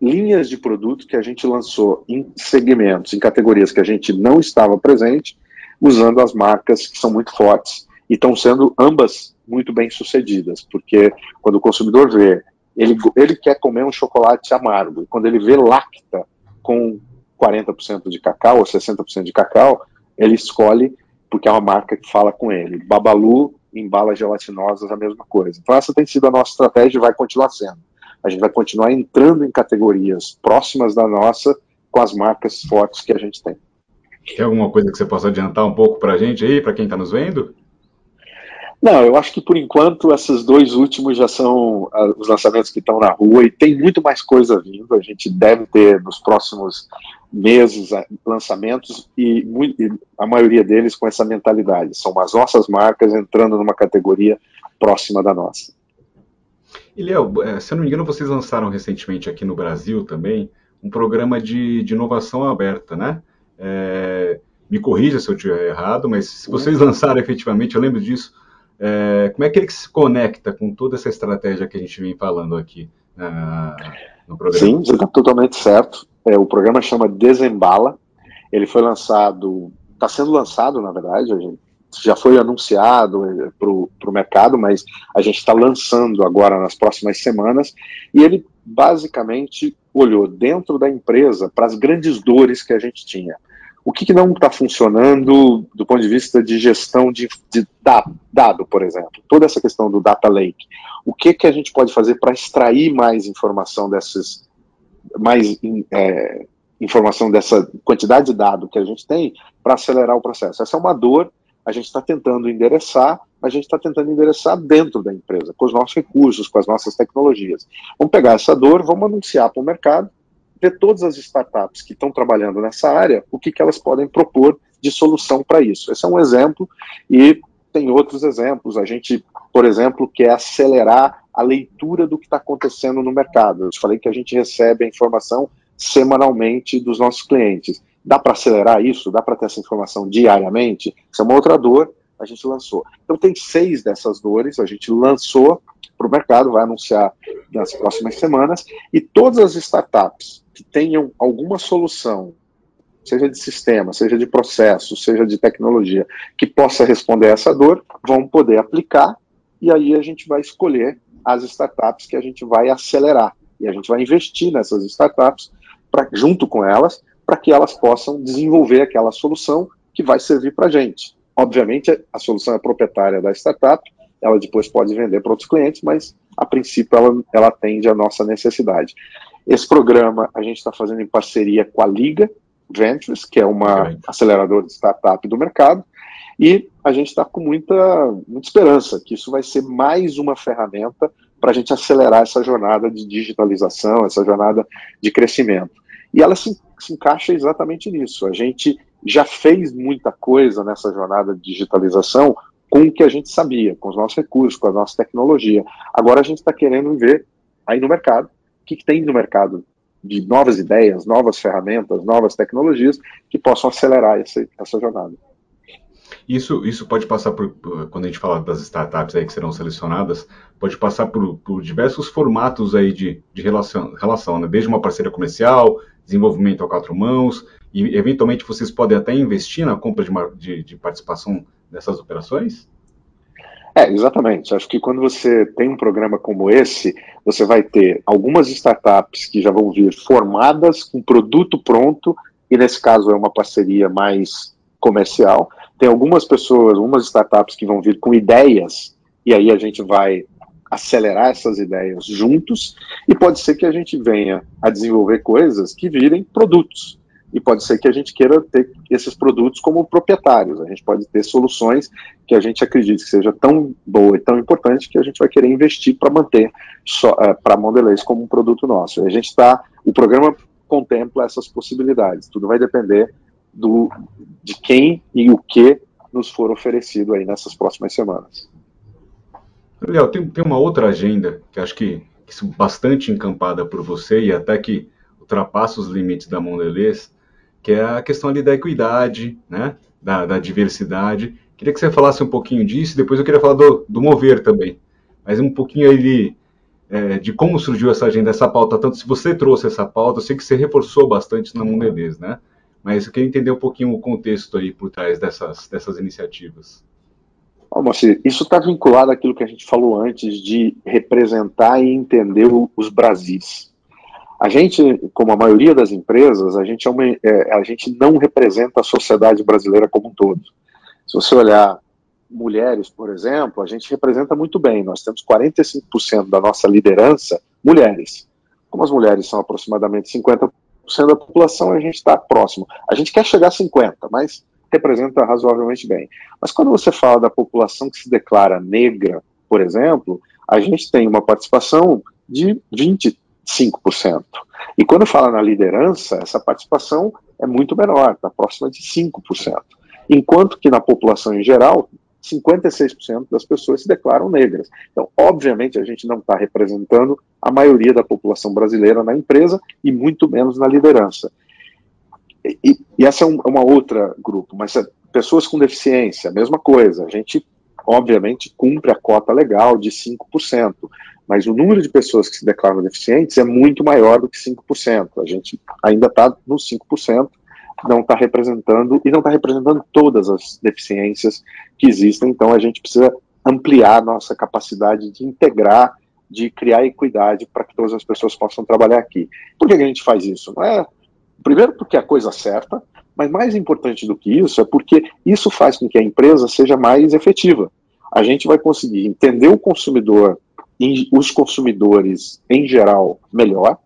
A: linhas de produto que a gente lançou em segmentos, em categorias que a gente não estava presente, usando as marcas que são muito fortes e estão sendo ambas muito bem sucedidas, porque quando o consumidor vê, ele, ele quer comer um chocolate amargo, e quando ele vê Lacta com 40% de cacau ou 60% de cacau, ele escolhe porque é uma marca que fala com ele. Babalu em balas gelatinosas, a mesma coisa. Então essa tem sido a nossa estratégia e vai continuar sendo. A gente vai continuar entrando em categorias próximas da nossa com as marcas fortes que a gente tem.
C: Tem alguma coisa que você possa adiantar um pouco para a gente aí, para quem está nos vendo?
A: Não, eu acho que por enquanto esses dois últimos já são uh, os lançamentos que estão na rua e tem muito mais coisa vindo. A gente deve ter nos próximos meses lançamentos e, muito, e, a maioria deles com essa mentalidade. São as nossas marcas entrando numa categoria próxima da nossa.
C: E Léo, é, se eu não me engano, vocês lançaram recentemente aqui no Brasil também um programa de, de inovação aberta, né? É, me corrija se eu estiver errado, mas se vocês lançaram efetivamente, eu lembro disso, é, como é que ele se conecta com toda essa estratégia que a gente vem falando aqui uh, no programa?
A: Sim, você está totalmente certo. É, o programa chama Desembala. Ele foi lançado, está sendo lançado, na verdade, já foi anunciado é, para o mercado, mas a gente está lançando agora nas próximas semanas. E ele basicamente olhou dentro da empresa para as grandes dores que a gente tinha o que, que não está funcionando do ponto de vista de gestão de, de, dado, por exemplo, toda essa questão do data lake, o que, que a gente pode fazer para extrair mais informação dessas, mais é, informação dessa quantidade de dado que a gente tem para acelerar o processo. Essa é uma dor, a gente está tentando endereçar, a gente está tentando endereçar dentro da empresa, com os nossos recursos, com as nossas tecnologias. Vamos pegar essa dor, vamos anunciar para o mercado, ver todas as startups que estão trabalhando nessa área, o que, que elas podem propor de solução para isso. Esse é um exemplo e tem outros exemplos. A gente, por exemplo, quer acelerar a leitura do que está acontecendo no mercado. Eu falei que a gente recebe a informação semanalmente dos nossos clientes. Dá para acelerar isso? Dá para ter essa informação diariamente? Isso é uma outra dor, a gente lançou. Então tem seis dessas dores, a gente lançou para o mercado, vai anunciar nas próximas semanas, e todas as startups que tenham alguma solução, seja de sistema, seja de processo, seja de tecnologia, que possa responder a essa dor, vão poder aplicar, e aí a gente vai escolher as startups que a gente vai acelerar, e a gente vai investir nessas startups, pra, junto com elas, para que elas possam desenvolver aquela solução que vai servir para a gente. Obviamente, a solução é proprietária da startup, ela depois pode vender para outros clientes, mas a princípio ela, ela atende a nossa necessidade. Esse programa a gente está fazendo em parceria com a Liga Ventures, que é uma aceleradora de startup do mercado, e a gente está com muita, muita esperança que isso vai ser mais uma ferramenta para a gente acelerar essa jornada de digitalização, essa jornada de crescimento. E ela se, se encaixa exatamente nisso. A gente já fez muita coisa nessa jornada de digitalização com o que a gente sabia, com os nossos recursos, com a nossa tecnologia. Agora a gente está querendo ver aí no mercado o que, que tem no mercado de novas ideias, novas ferramentas, novas tecnologias que possam acelerar essa, essa jornada.
C: Isso, isso pode passar por, quando a gente fala das startups aí que serão selecionadas, pode passar por, por diversos formatos aí de, de relação, relação né? desde uma parceria comercial, desenvolvimento a quatro mãos, e eventualmente vocês podem até investir na compra de, de, de participação dessas operações?
A: É, exatamente. Acho que quando você tem um programa como esse, você vai ter algumas startups que já vão vir formadas com produto pronto, e nesse caso é uma parceria mais comercial. Tem algumas pessoas, algumas startups que vão vir com ideias, e aí a gente vai acelerar essas ideias juntos, e pode ser que a gente venha a desenvolver coisas que virem produtos e pode ser que a gente queira ter esses produtos como proprietários. A gente pode ter soluções que a gente acredite que seja tão boa e tão importante que a gente vai querer investir para manter uh, para a Mondelez como um produto nosso. A gente está, o programa contempla essas possibilidades. Tudo vai depender do, de quem e o que nos for oferecido aí nessas próximas semanas.
C: Léo, tem, tem uma outra agenda que acho que, que bastante encampada por você e até que ultrapassa os limites da Mondelez, que é a questão ali da equidade, né, da, da diversidade. Queria que você falasse um pouquinho disso, depois eu queria falar do, do mover também, mas um pouquinho aí é, de como surgiu essa agenda, essa pauta, tanto se você trouxe essa pauta, eu sei que você reforçou bastante na Mondelez, né, mas eu queria entender um pouquinho o contexto aí por trás dessas, dessas iniciativas.
A: Bom, isso está vinculado àquilo que a gente falou antes de representar e entender os Brasis. A gente, como a maioria das empresas, a gente, é uma, é, a gente não representa a sociedade brasileira como um todo. Se você olhar mulheres, por exemplo, a gente representa muito bem. Nós temos 45% da nossa liderança mulheres. Como as mulheres são aproximadamente 50% da população, a gente está próximo. A gente quer chegar a 50%, mas representa razoavelmente bem. Mas quando você fala da população que se declara negra, por exemplo, a gente tem uma participação de 25%. E quando fala na liderança, essa participação é muito menor, está próxima de 5%. Enquanto que na população em geral, 56% das pessoas se declaram negras. Então, obviamente, a gente não está representando a maioria da população brasileira na empresa e muito menos na liderança. E, e essa é um, uma outra grupo, mas é pessoas com deficiência, mesma coisa. A gente, obviamente, cumpre a cota legal de 5%, mas o número de pessoas que se declaram deficientes é muito maior do que 5%. A gente ainda está nos 5%, não está representando, e não está representando todas as deficiências que existem, então a gente precisa ampliar nossa capacidade de integrar, de criar equidade para que todas as pessoas possam trabalhar aqui. Por que a gente faz isso? Não é Primeiro, porque é a coisa certa, mas mais importante do que isso é porque isso faz com que a empresa seja mais efetiva. A gente vai conseguir entender o consumidor os consumidores em geral melhor.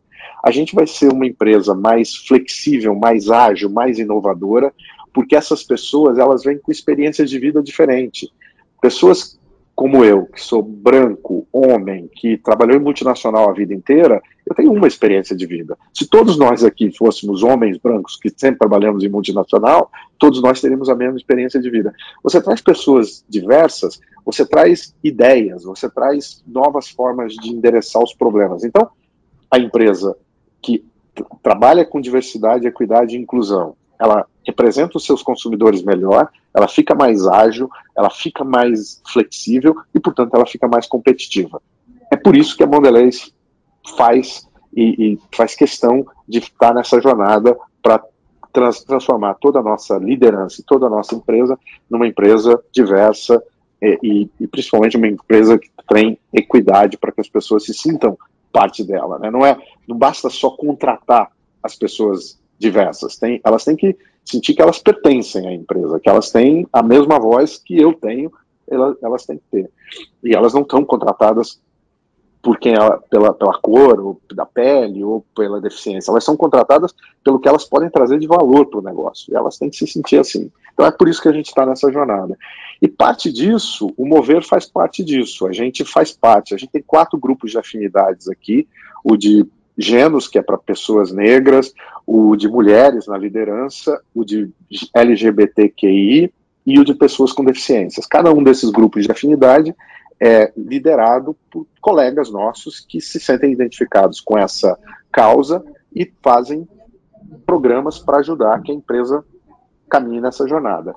A: A gente vai ser uma empresa mais flexível, mais ágil, mais inovadora, porque essas pessoas elas vêm com experiências de vida diferente. Pessoas como eu, que sou branco, homem, que trabalhou em multinacional a vida inteira, eu tenho uma experiência de vida. Se todos nós aqui fôssemos homens brancos que sempre trabalhamos em multinacional, todos nós teríamos a mesma experiência de vida. Você traz pessoas diversas, você traz ideias, você traz novas formas de endereçar os problemas. Então, a empresa que trabalha com diversidade, equidade e inclusão, ela representa os seus consumidores melhor, ela fica mais ágil, ela fica mais flexível e, portanto, ela fica mais competitiva. É por isso que a Mondelez faz e, e faz questão de estar nessa jornada para trans, transformar toda a nossa liderança e toda a nossa empresa numa empresa diversa e, e, e principalmente uma empresa que tem equidade para que as pessoas se sintam parte dela. Né? Não é, não basta só contratar as pessoas diversas. Tem, elas têm que sentir que elas pertencem à empresa, que elas têm a mesma voz que eu tenho, elas, elas têm que ter. E elas não estão contratadas por quem ela, pela, pela cor, ou da pele, ou pela deficiência. Elas são contratadas pelo que elas podem trazer de valor para o negócio. E elas têm que se sentir assim. Então é por isso que a gente está nessa jornada. E parte disso, o Mover faz parte disso. A gente faz parte. A gente tem quatro grupos de afinidades aqui: o de gêneros, que é para pessoas negras, o de mulheres na liderança, o de LGBTQI e o de pessoas com deficiências. Cada um desses grupos de afinidade é liderado por colegas nossos que se sentem identificados com essa causa e fazem programas para ajudar que a empresa caminhe nessa jornada.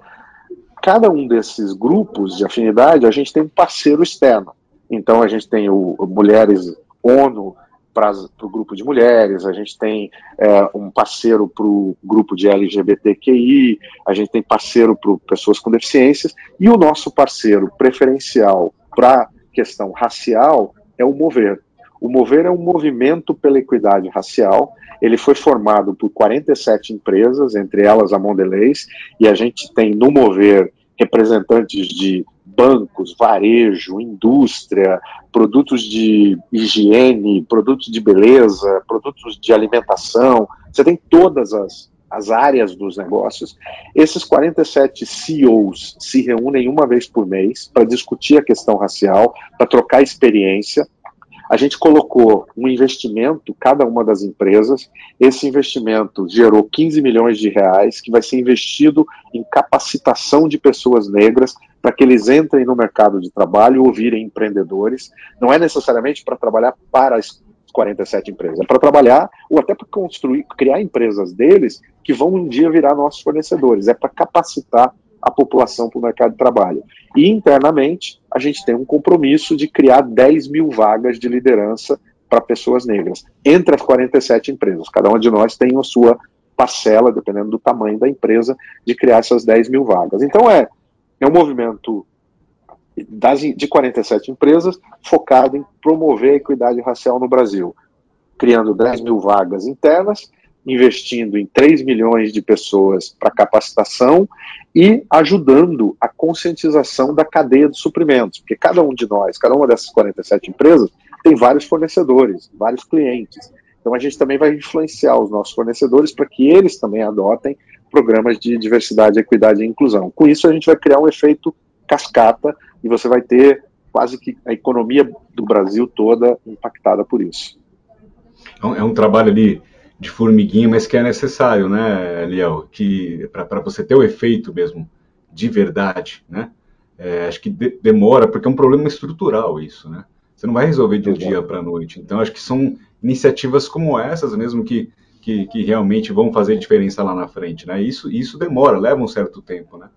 A: Cada um desses grupos de afinidade, a gente tem um parceiro externo. Então, a gente tem o Mulheres ONU, para o grupo de mulheres, a gente tem é, um parceiro para o grupo de LGBTQI, a gente tem parceiro para pessoas com deficiências, e o nosso parceiro preferencial para questão racial é o Mover. O Mover é um movimento pela equidade racial. Ele foi formado por 47 empresas, entre elas a Mondelez, e a gente tem no Mover representantes de bancos, varejo, indústria, produtos de higiene, produtos de beleza, produtos de alimentação. Você tem todas as, as áreas dos negócios. Esses 47 CEOs se reúnem uma vez por mês para discutir a questão racial, para trocar experiência a gente colocou um investimento, cada uma das empresas, esse investimento gerou 15 milhões de reais, que vai ser investido em capacitação de pessoas negras para que eles entrem no mercado de trabalho ou virem empreendedores. Não é necessariamente para trabalhar para 47 empresas. É para trabalhar ou até para construir, criar empresas deles que vão um dia virar nossos fornecedores. É para capacitar a população para o mercado de trabalho. E internamente, a gente tem um compromisso de criar 10 mil vagas de liderança para pessoas negras, entre as 47 empresas. Cada uma de nós tem a sua parcela, dependendo do tamanho da empresa, de criar essas 10 mil vagas. Então, é, é um movimento das, de 47 empresas focado em promover a equidade racial no Brasil, criando 10 mil vagas internas, investindo em 3 milhões de pessoas para capacitação e ajudando a conscientização da cadeia de suprimentos, porque cada um de nós, cada uma dessas 47 empresas, tem vários fornecedores, vários clientes. Então a gente também vai influenciar os nossos fornecedores para que eles também adotem programas de diversidade, equidade e inclusão. Com isso a gente vai criar um efeito cascata e você vai ter quase que a economia do Brasil toda impactada por isso.
C: É um é trabalho ali de formiguinha, mas que é necessário, né, Liel? Que para você ter o efeito mesmo de verdade, né? É, acho que de, demora porque é um problema estrutural isso, né? Você não vai resolver de um dia para a noite. Então acho que são iniciativas como essas mesmo que, que, que realmente vão fazer diferença lá na frente, né? Isso isso demora, leva um certo tempo, né?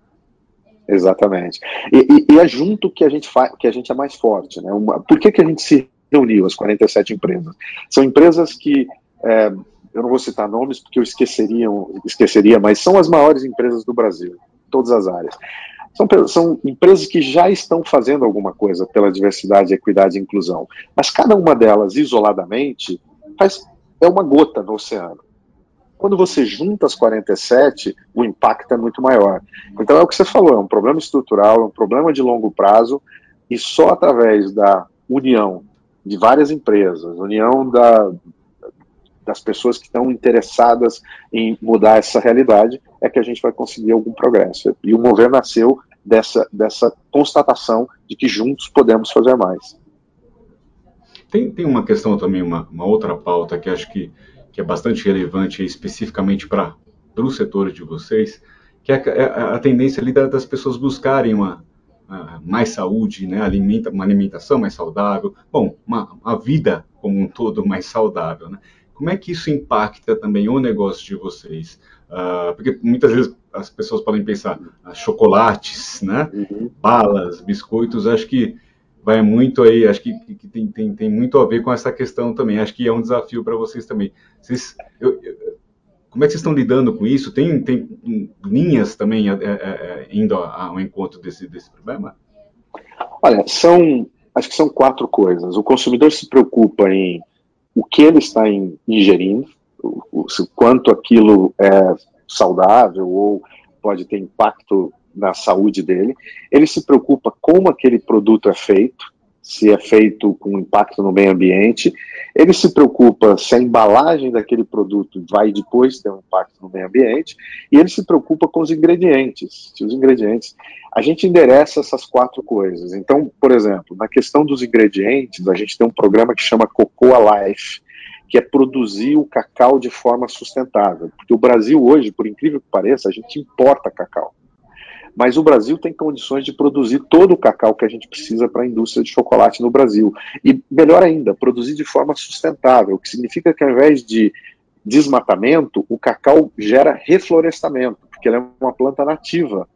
A: Exatamente. E, e, e, é junto que a gente faz, que a gente é mais forte, né? Uma, por que, que a gente se reuniu, as 47 empresas? São empresas que é, eu não vou citar nomes porque eu esqueceria, esqueceria, mas são as maiores empresas do Brasil, todas as áreas. São, são empresas que já estão fazendo alguma coisa pela diversidade, equidade e inclusão, mas cada uma delas isoladamente faz, é uma gota no oceano. Quando você junta as 47, o impacto é muito maior. Então é o que você falou, é um problema estrutural, é um problema de longo prazo, e só através da união de várias empresas, união da, das pessoas que estão interessadas em mudar essa realidade, é que a gente vai conseguir algum progresso. E o Mover nasceu dessa, dessa constatação de que juntos podemos fazer mais.
C: Tem, tem uma questão também, uma, uma outra pauta que acho que, que é bastante relevante especificamente para o setor de vocês, que é a, é a, tendência ali das pessoas buscarem uma, mais saúde, né, alimenta, uma alimentação mais saudável, bom, uma, uma vida como um todo mais saudável, né? Como é que isso impacta também o negócio de vocês? Uh, porque muitas vezes as pessoas podem pensar ah, chocolates, né? Uhum. Balas, biscoitos, acho que vai muito aí, acho que, que tem, tem, tem, muito a ver com essa questão também. Acho que é um desafio para vocês também. Vocês, eu, eu, como é que vocês estão lidando com isso? Tem, tem linhas também é, é, é, indo ao encontro desse, desse problema?
A: Olha, são, acho que são quatro coisas. O consumidor se preocupa em o que ele está ingerindo, o, o, quanto aquilo é saudável ou pode ter impacto na saúde dele. Ele se preocupa como aquele produto é feito, se é feito com impacto no meio ambiente. Ele se preocupa se a embalagem daquele produto vai depois ter um impacto no meio ambiente. E ele se preocupa com os ingredientes. Se os ingredientes. A gente endereça essas quatro coisas. Então, por exemplo, na questão dos ingredientes, a gente tem um programa que chama Cocoa Life, que é produzir o cacau de forma sustentável. Porque o Brasil hoje, por incrível que pareça, a gente importa cacau mas o Brasil tem condições de produzir todo o cacau que a gente precisa para a indústria de chocolate no Brasil. E melhor ainda, produzir de forma sustentável, o que significa que ao invés de desmatamento, o cacau gera reflorestamento, porque ele é uma planta nativa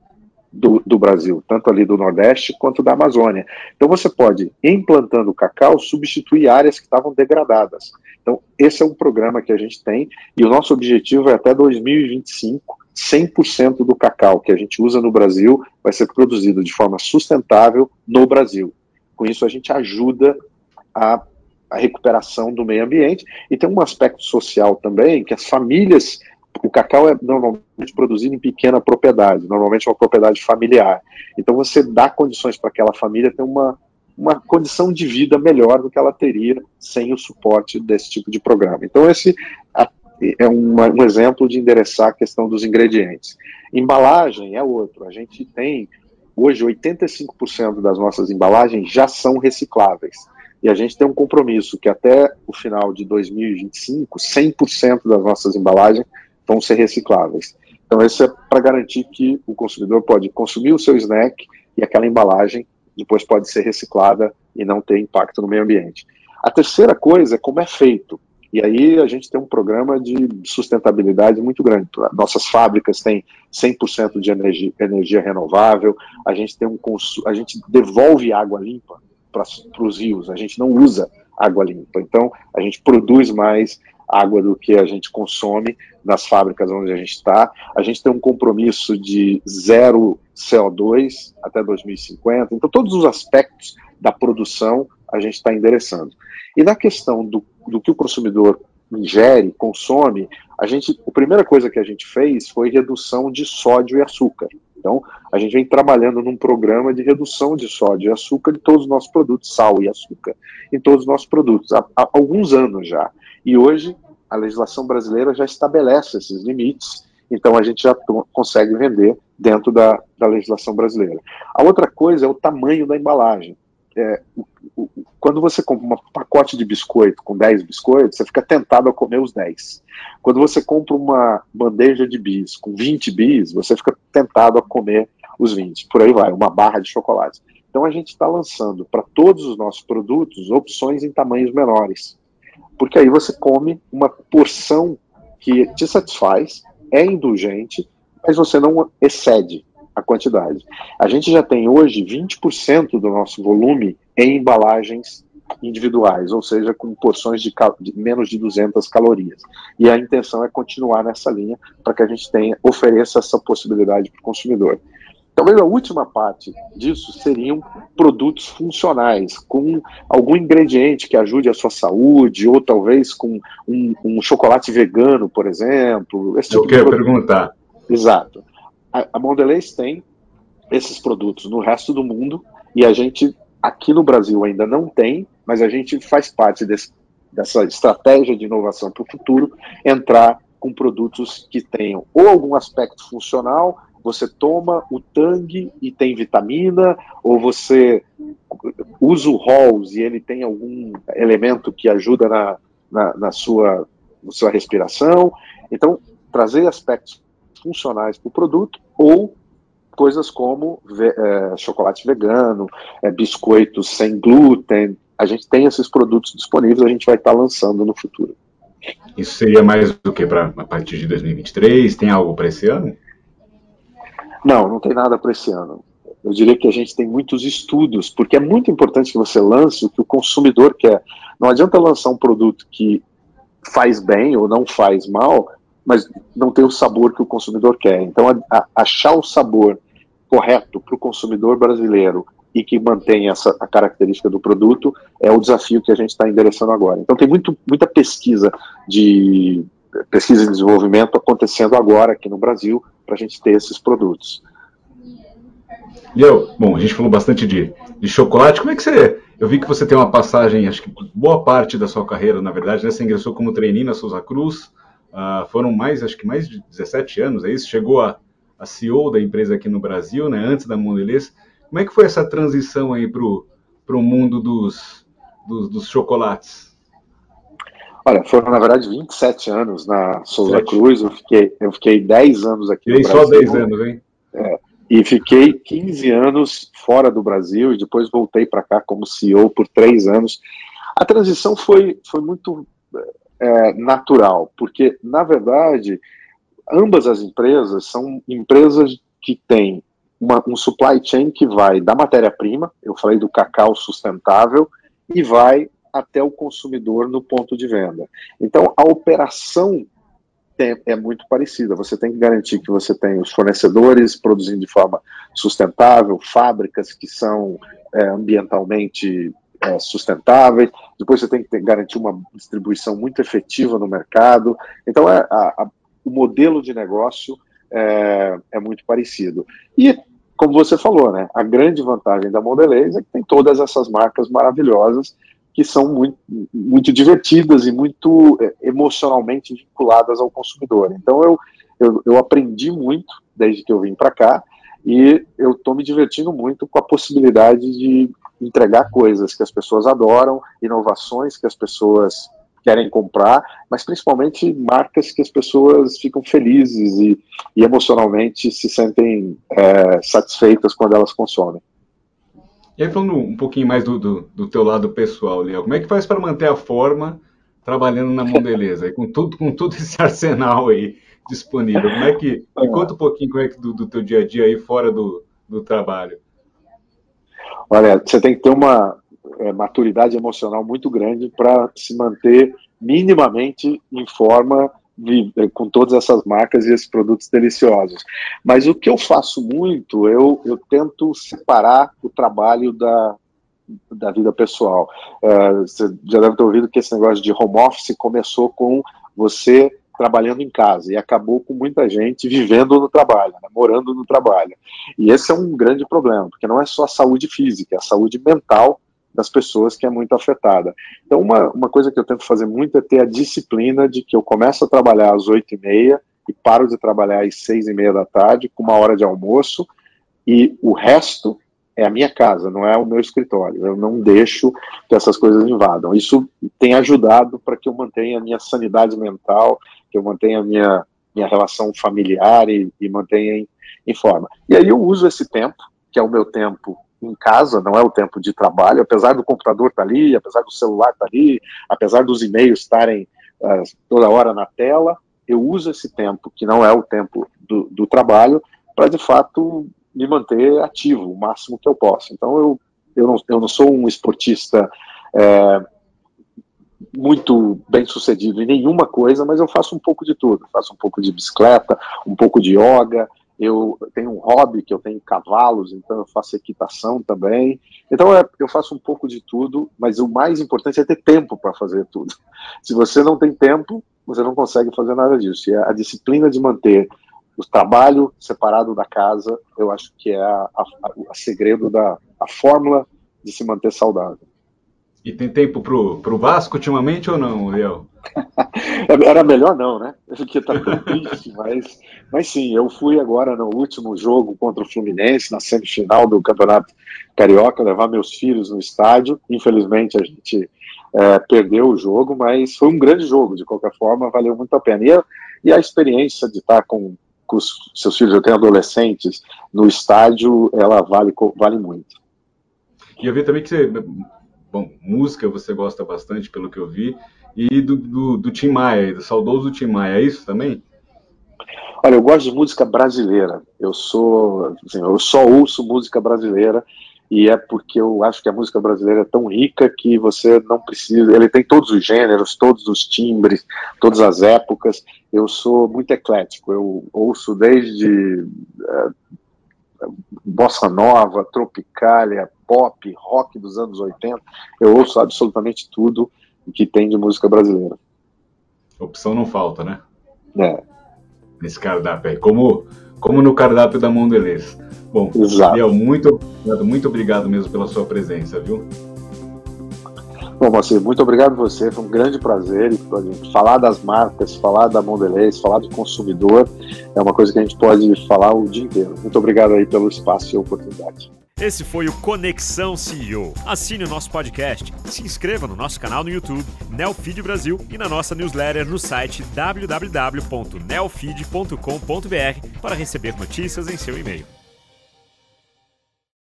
A: do, do, Brasil, tanto ali do Nordeste quanto da Amazônia. Então você pode, implantando o cacau, substituir áreas que estavam degradadas. Então, esse é um programa que a gente tem, e o nosso objetivo é até 2025 100% do cacau que a gente usa no Brasil vai ser produzido de forma sustentável no Brasil. Com isso, a gente ajuda a, a recuperação do meio ambiente e tem um aspecto social também, que as famílias o cacau é normalmente produzido em pequena propriedade, normalmente é uma propriedade familiar. Então você dá condições para aquela família ter uma, uma condição de vida melhor do que ela teria sem o suporte desse tipo de programa. Então esse é um, exemplo de endereçar a questão dos ingredientes. Embalagem é outro. A gente tem, hoje, 85% das nossas embalagens já são recicláveis. E a gente tem um compromisso que até o final de 2025, 100% das nossas embalagens vão ser recicláveis. Então, isso é para garantir que o consumidor pode consumir o seu snack e aquela embalagem depois pode ser reciclada e não ter impacto no meio ambiente. A terceira coisa é como é feito. E aí a gente tem um programa de sustentabilidade muito grande. Nossas fábricas têm 100% de energia, energia, renovável, a gente tem um a gente devolve água limpa para os rios, a gente não usa água limpa. Então, a gente produz mais água do que a gente consome nas fábricas onde a gente está. A gente tem um compromisso de zero CO2 até 2050. Então, todos os aspectos da produção a gente está endereçando. E na questão do, do que o consumidor ingere, consome, a gente, a primeira coisa que a gente fez foi redução de sódio e açúcar. Então, a gente vem trabalhando num programa de redução de sódio e açúcar em todos os nossos produtos, sal e açúcar, em todos os nossos produtos, há, há alguns anos já. E hoje, a legislação brasileira já estabelece esses limites, então a gente já consegue vender dentro da, da legislação brasileira. A outra coisa é o tamanho da embalagem é, o, quando você compra um pacote de biscoito com 10 biscoitos, você fica tentado a comer os 10. Quando você compra uma bandeja de bis com 20 bis, você fica tentado a comer os 20. Por aí vai, uma barra de chocolate. Então a gente está lançando para todos os nossos produtos opções em tamanhos menores. Porque aí você come uma porção que te satisfaz, é indulgente, mas você não excede a quantidade. A gente já tem hoje 20% do nosso volume em embalagens individuais, ou seja, com porções de, de, menos de 200 calorias. E a intenção é continuar nessa linha para que a gente tenha ofereça essa possibilidade para o consumidor. Talvez a última parte disso seriam produtos funcionais, com algum ingrediente que ajude a sua saúde, ou talvez com um, um chocolate vegano, por exemplo.
C: Esse tipo Eu quero perguntar.
A: Exato a, a Mondelez tem esses produtos no resto do mundo e a gente aqui no Brasil ainda não tem, mas a gente faz parte desse, dessa estratégia de inovação para o futuro, entrar com produtos que tenham ou algum aspecto funcional, você toma o Tang e tem vitamina, ou você usa o Halls e ele tem algum elemento que ajuda na, na, na sua, na sua respiração. Então, trazer aspectos funcionais para o produto ou coisas como é, chocolate vegano, é, biscoitos sem glúten. A gente tem esses produtos disponíveis, a gente vai estar lançando no futuro.
C: Isso seria mais do que para a partir de 2023? Tem algo para esse ano?
A: Não, não tem nada para esse ano. Eu diria que a gente tem muitos estudos, porque é muito importante que você lance o que o consumidor quer. Não adianta lançar um produto que faz bem ou não faz mal, mas não tem o sabor que o consumidor quer. Então, a, a, achar o sabor correto para o consumidor brasileiro e que mantenha essa a característica do produto é o desafio que a gente está endereçando agora. Então, tem muito, muita pesquisa de pesquisa e desenvolvimento acontecendo agora aqui no Brasil para a gente ter esses produtos.
C: Eu, bom, a gente falou bastante de, de chocolate. Como é que você eu vi que você tem uma passagem, acho que boa parte da sua carreira, na verdade, né? Você ingressou como trainee na Souza Cruz, Uh, foram mais, acho que mais de 17 anos, é isso? Chegou a, a CEO da empresa aqui no Brasil, né, antes da Mondelez. Como é que foi essa transição aí para o mundo dos, dos, dos, chocolates?
A: Olha, foram na verdade 27 anos na Souza. Cruz, eu fiquei, eu fiquei 10 anos aqui
C: no Brasil. só 10 anos, hein?
A: É, e fiquei 15 anos fora do Brasil e depois voltei para cá como CEO por 3 anos. A transição foi, foi muito é, natural, porque, na verdade, ambas as empresas são empresas que têm uma, um supply chain que vai da matéria-prima, eu falei do cacau sustentável, e vai até o consumidor no ponto de venda. Então, a operação é, é muito parecida. Você tem que garantir que você tem os fornecedores produzindo de forma sustentável, fábricas que são é, ambientalmente é, sustentáveis, depois você tem que ter, garantir uma distribuição muito efetiva no mercado. Então, é, a, a, o modelo de negócio é, é, muito parecido. E, como você falou, né, a grande vantagem da Mondelez é que tem todas essas marcas maravilhosas que são muito, muito divertidas e muito é, emocionalmente vinculadas ao consumidor. Então, eu, eu, eu aprendi muito desde que eu vim para cá e eu estou me divertindo muito com a possibilidade de entregar coisas que as pessoas adoram, inovações que as pessoas querem comprar, mas principalmente marcas que as pessoas ficam felizes e, e emocionalmente se sentem é, satisfeitas quando elas consomem.
C: E aí, falando um pouquinho mais do, do, do teu lado pessoal, Léo, como é que faz para manter a forma trabalhando na Mondeleza, com tudo, com todo esse arsenal aí disponível? Como é que, me conta um pouquinho como é que do, do teu dia a dia aí fora do, do trabalho.
A: Olha, você tem que ter uma é, maturidade emocional muito grande para se manter minimamente em forma é, com todas essas marcas e esses produtos deliciosos. Mas o que eu faço muito, eu, eu tento separar o trabalho da, da vida pessoal. É, você já deve ter ouvido que esse negócio de home office começou com você trabalhando em casa e acabou com muita gente vivendo no trabalho, né, morando no trabalho. E esse é um grande problema, porque não é só a saúde física, é a saúde mental das pessoas que é muito afetada. Então, uma, uma coisa que eu tento fazer muito é ter a disciplina de que eu começo a trabalhar às oito e meia e paro de trabalhar às seis e meia da tarde, com uma hora de almoço, e o resto é a minha casa, não é o meu escritório. Eu não deixo que essas coisas invadam. Isso tem ajudado para que eu mantenha a minha sanidade mental, que eu mantenha a minha, minha relação familiar e, e mantenha em, em forma. E aí eu uso esse tempo, que é o meu tempo em casa, não é o tempo de trabalho, apesar do computador estar tá ali, apesar do celular estar tá ali, apesar dos e-mails estarem uh, toda hora na tela, eu uso esse tempo, que não é o tempo do, do trabalho, para de fato me manter ativo o máximo que eu posso. Então, eu, eu, não, eu não sou um esportista é, muito bem sucedido em nenhuma coisa, mas eu faço um pouco de tudo. faço um pouco de bicicleta, um pouco de yoga, eu tenho um hobby que eu tenho cavalos, então eu faço equitação também. Então é, eu faço um pouco de tudo, mas o mais importante é ter tempo para fazer tudo. Se você não tem tempo, você não consegue fazer nada disso. E a disciplina de manter o trabalho separado da casa, eu acho que é a, a, a segredo da a fórmula de se manter saudável.
C: E tem tempo pro, pro Vasco ultimamente ou não, Léo?
A: Era melhor não, né? Porque tá tão triste, mas, mas sim, eu fui agora no último jogo contra o Fluminense, na semifinal do Campeonato Carioca, levar meus filhos no estádio. Infelizmente a gente é, perdeu o jogo, mas foi um grande jogo, de qualquer forma, valeu muito a pena. E a, e a experiência de estar com com os seus filhos, eu tenho adolescentes, no estádio, ela vale, vale muito.
C: E eu vi também que você, bom, música você gosta bastante, pelo que eu vi, e do, do, do Tim Maia, do saudoso Tim Maia, é isso também?
A: Olha, eu gosto de música brasileira. Eu sou, assim, eu só ouço música brasileira e é porque eu acho que a música brasileira é tão rica que você não precisa. Ele tem todos os gêneros, todos os timbres, todas as épocas. Eu sou muito eclético. Eu ouço desde é, bossa nova, tropicália, pop, rock dos anos 80. Eu ouço absolutamente tudo que tem de música brasileira.
C: Opção não falta, né?
A: É.
C: Nesse cardápio aí. Como, como no cardápio da Mondelez. Bom, Exato. muito obrigado, muito obrigado mesmo pela sua presença, viu?
A: Bom, Moacir, muito obrigado a você, foi um grande prazer. Falar das marcas, falar da Mondelez, falar do consumidor, é uma coisa que a gente pode falar o dia inteiro. Muito obrigado aí pelo espaço e oportunidade.
B: Esse foi o Conexão CEO. Assine o nosso podcast, se inscreva no nosso canal no YouTube, Neofeed Brasil, e na nossa newsletter no site www.neofeed.com.br para receber notícias em seu e-mail.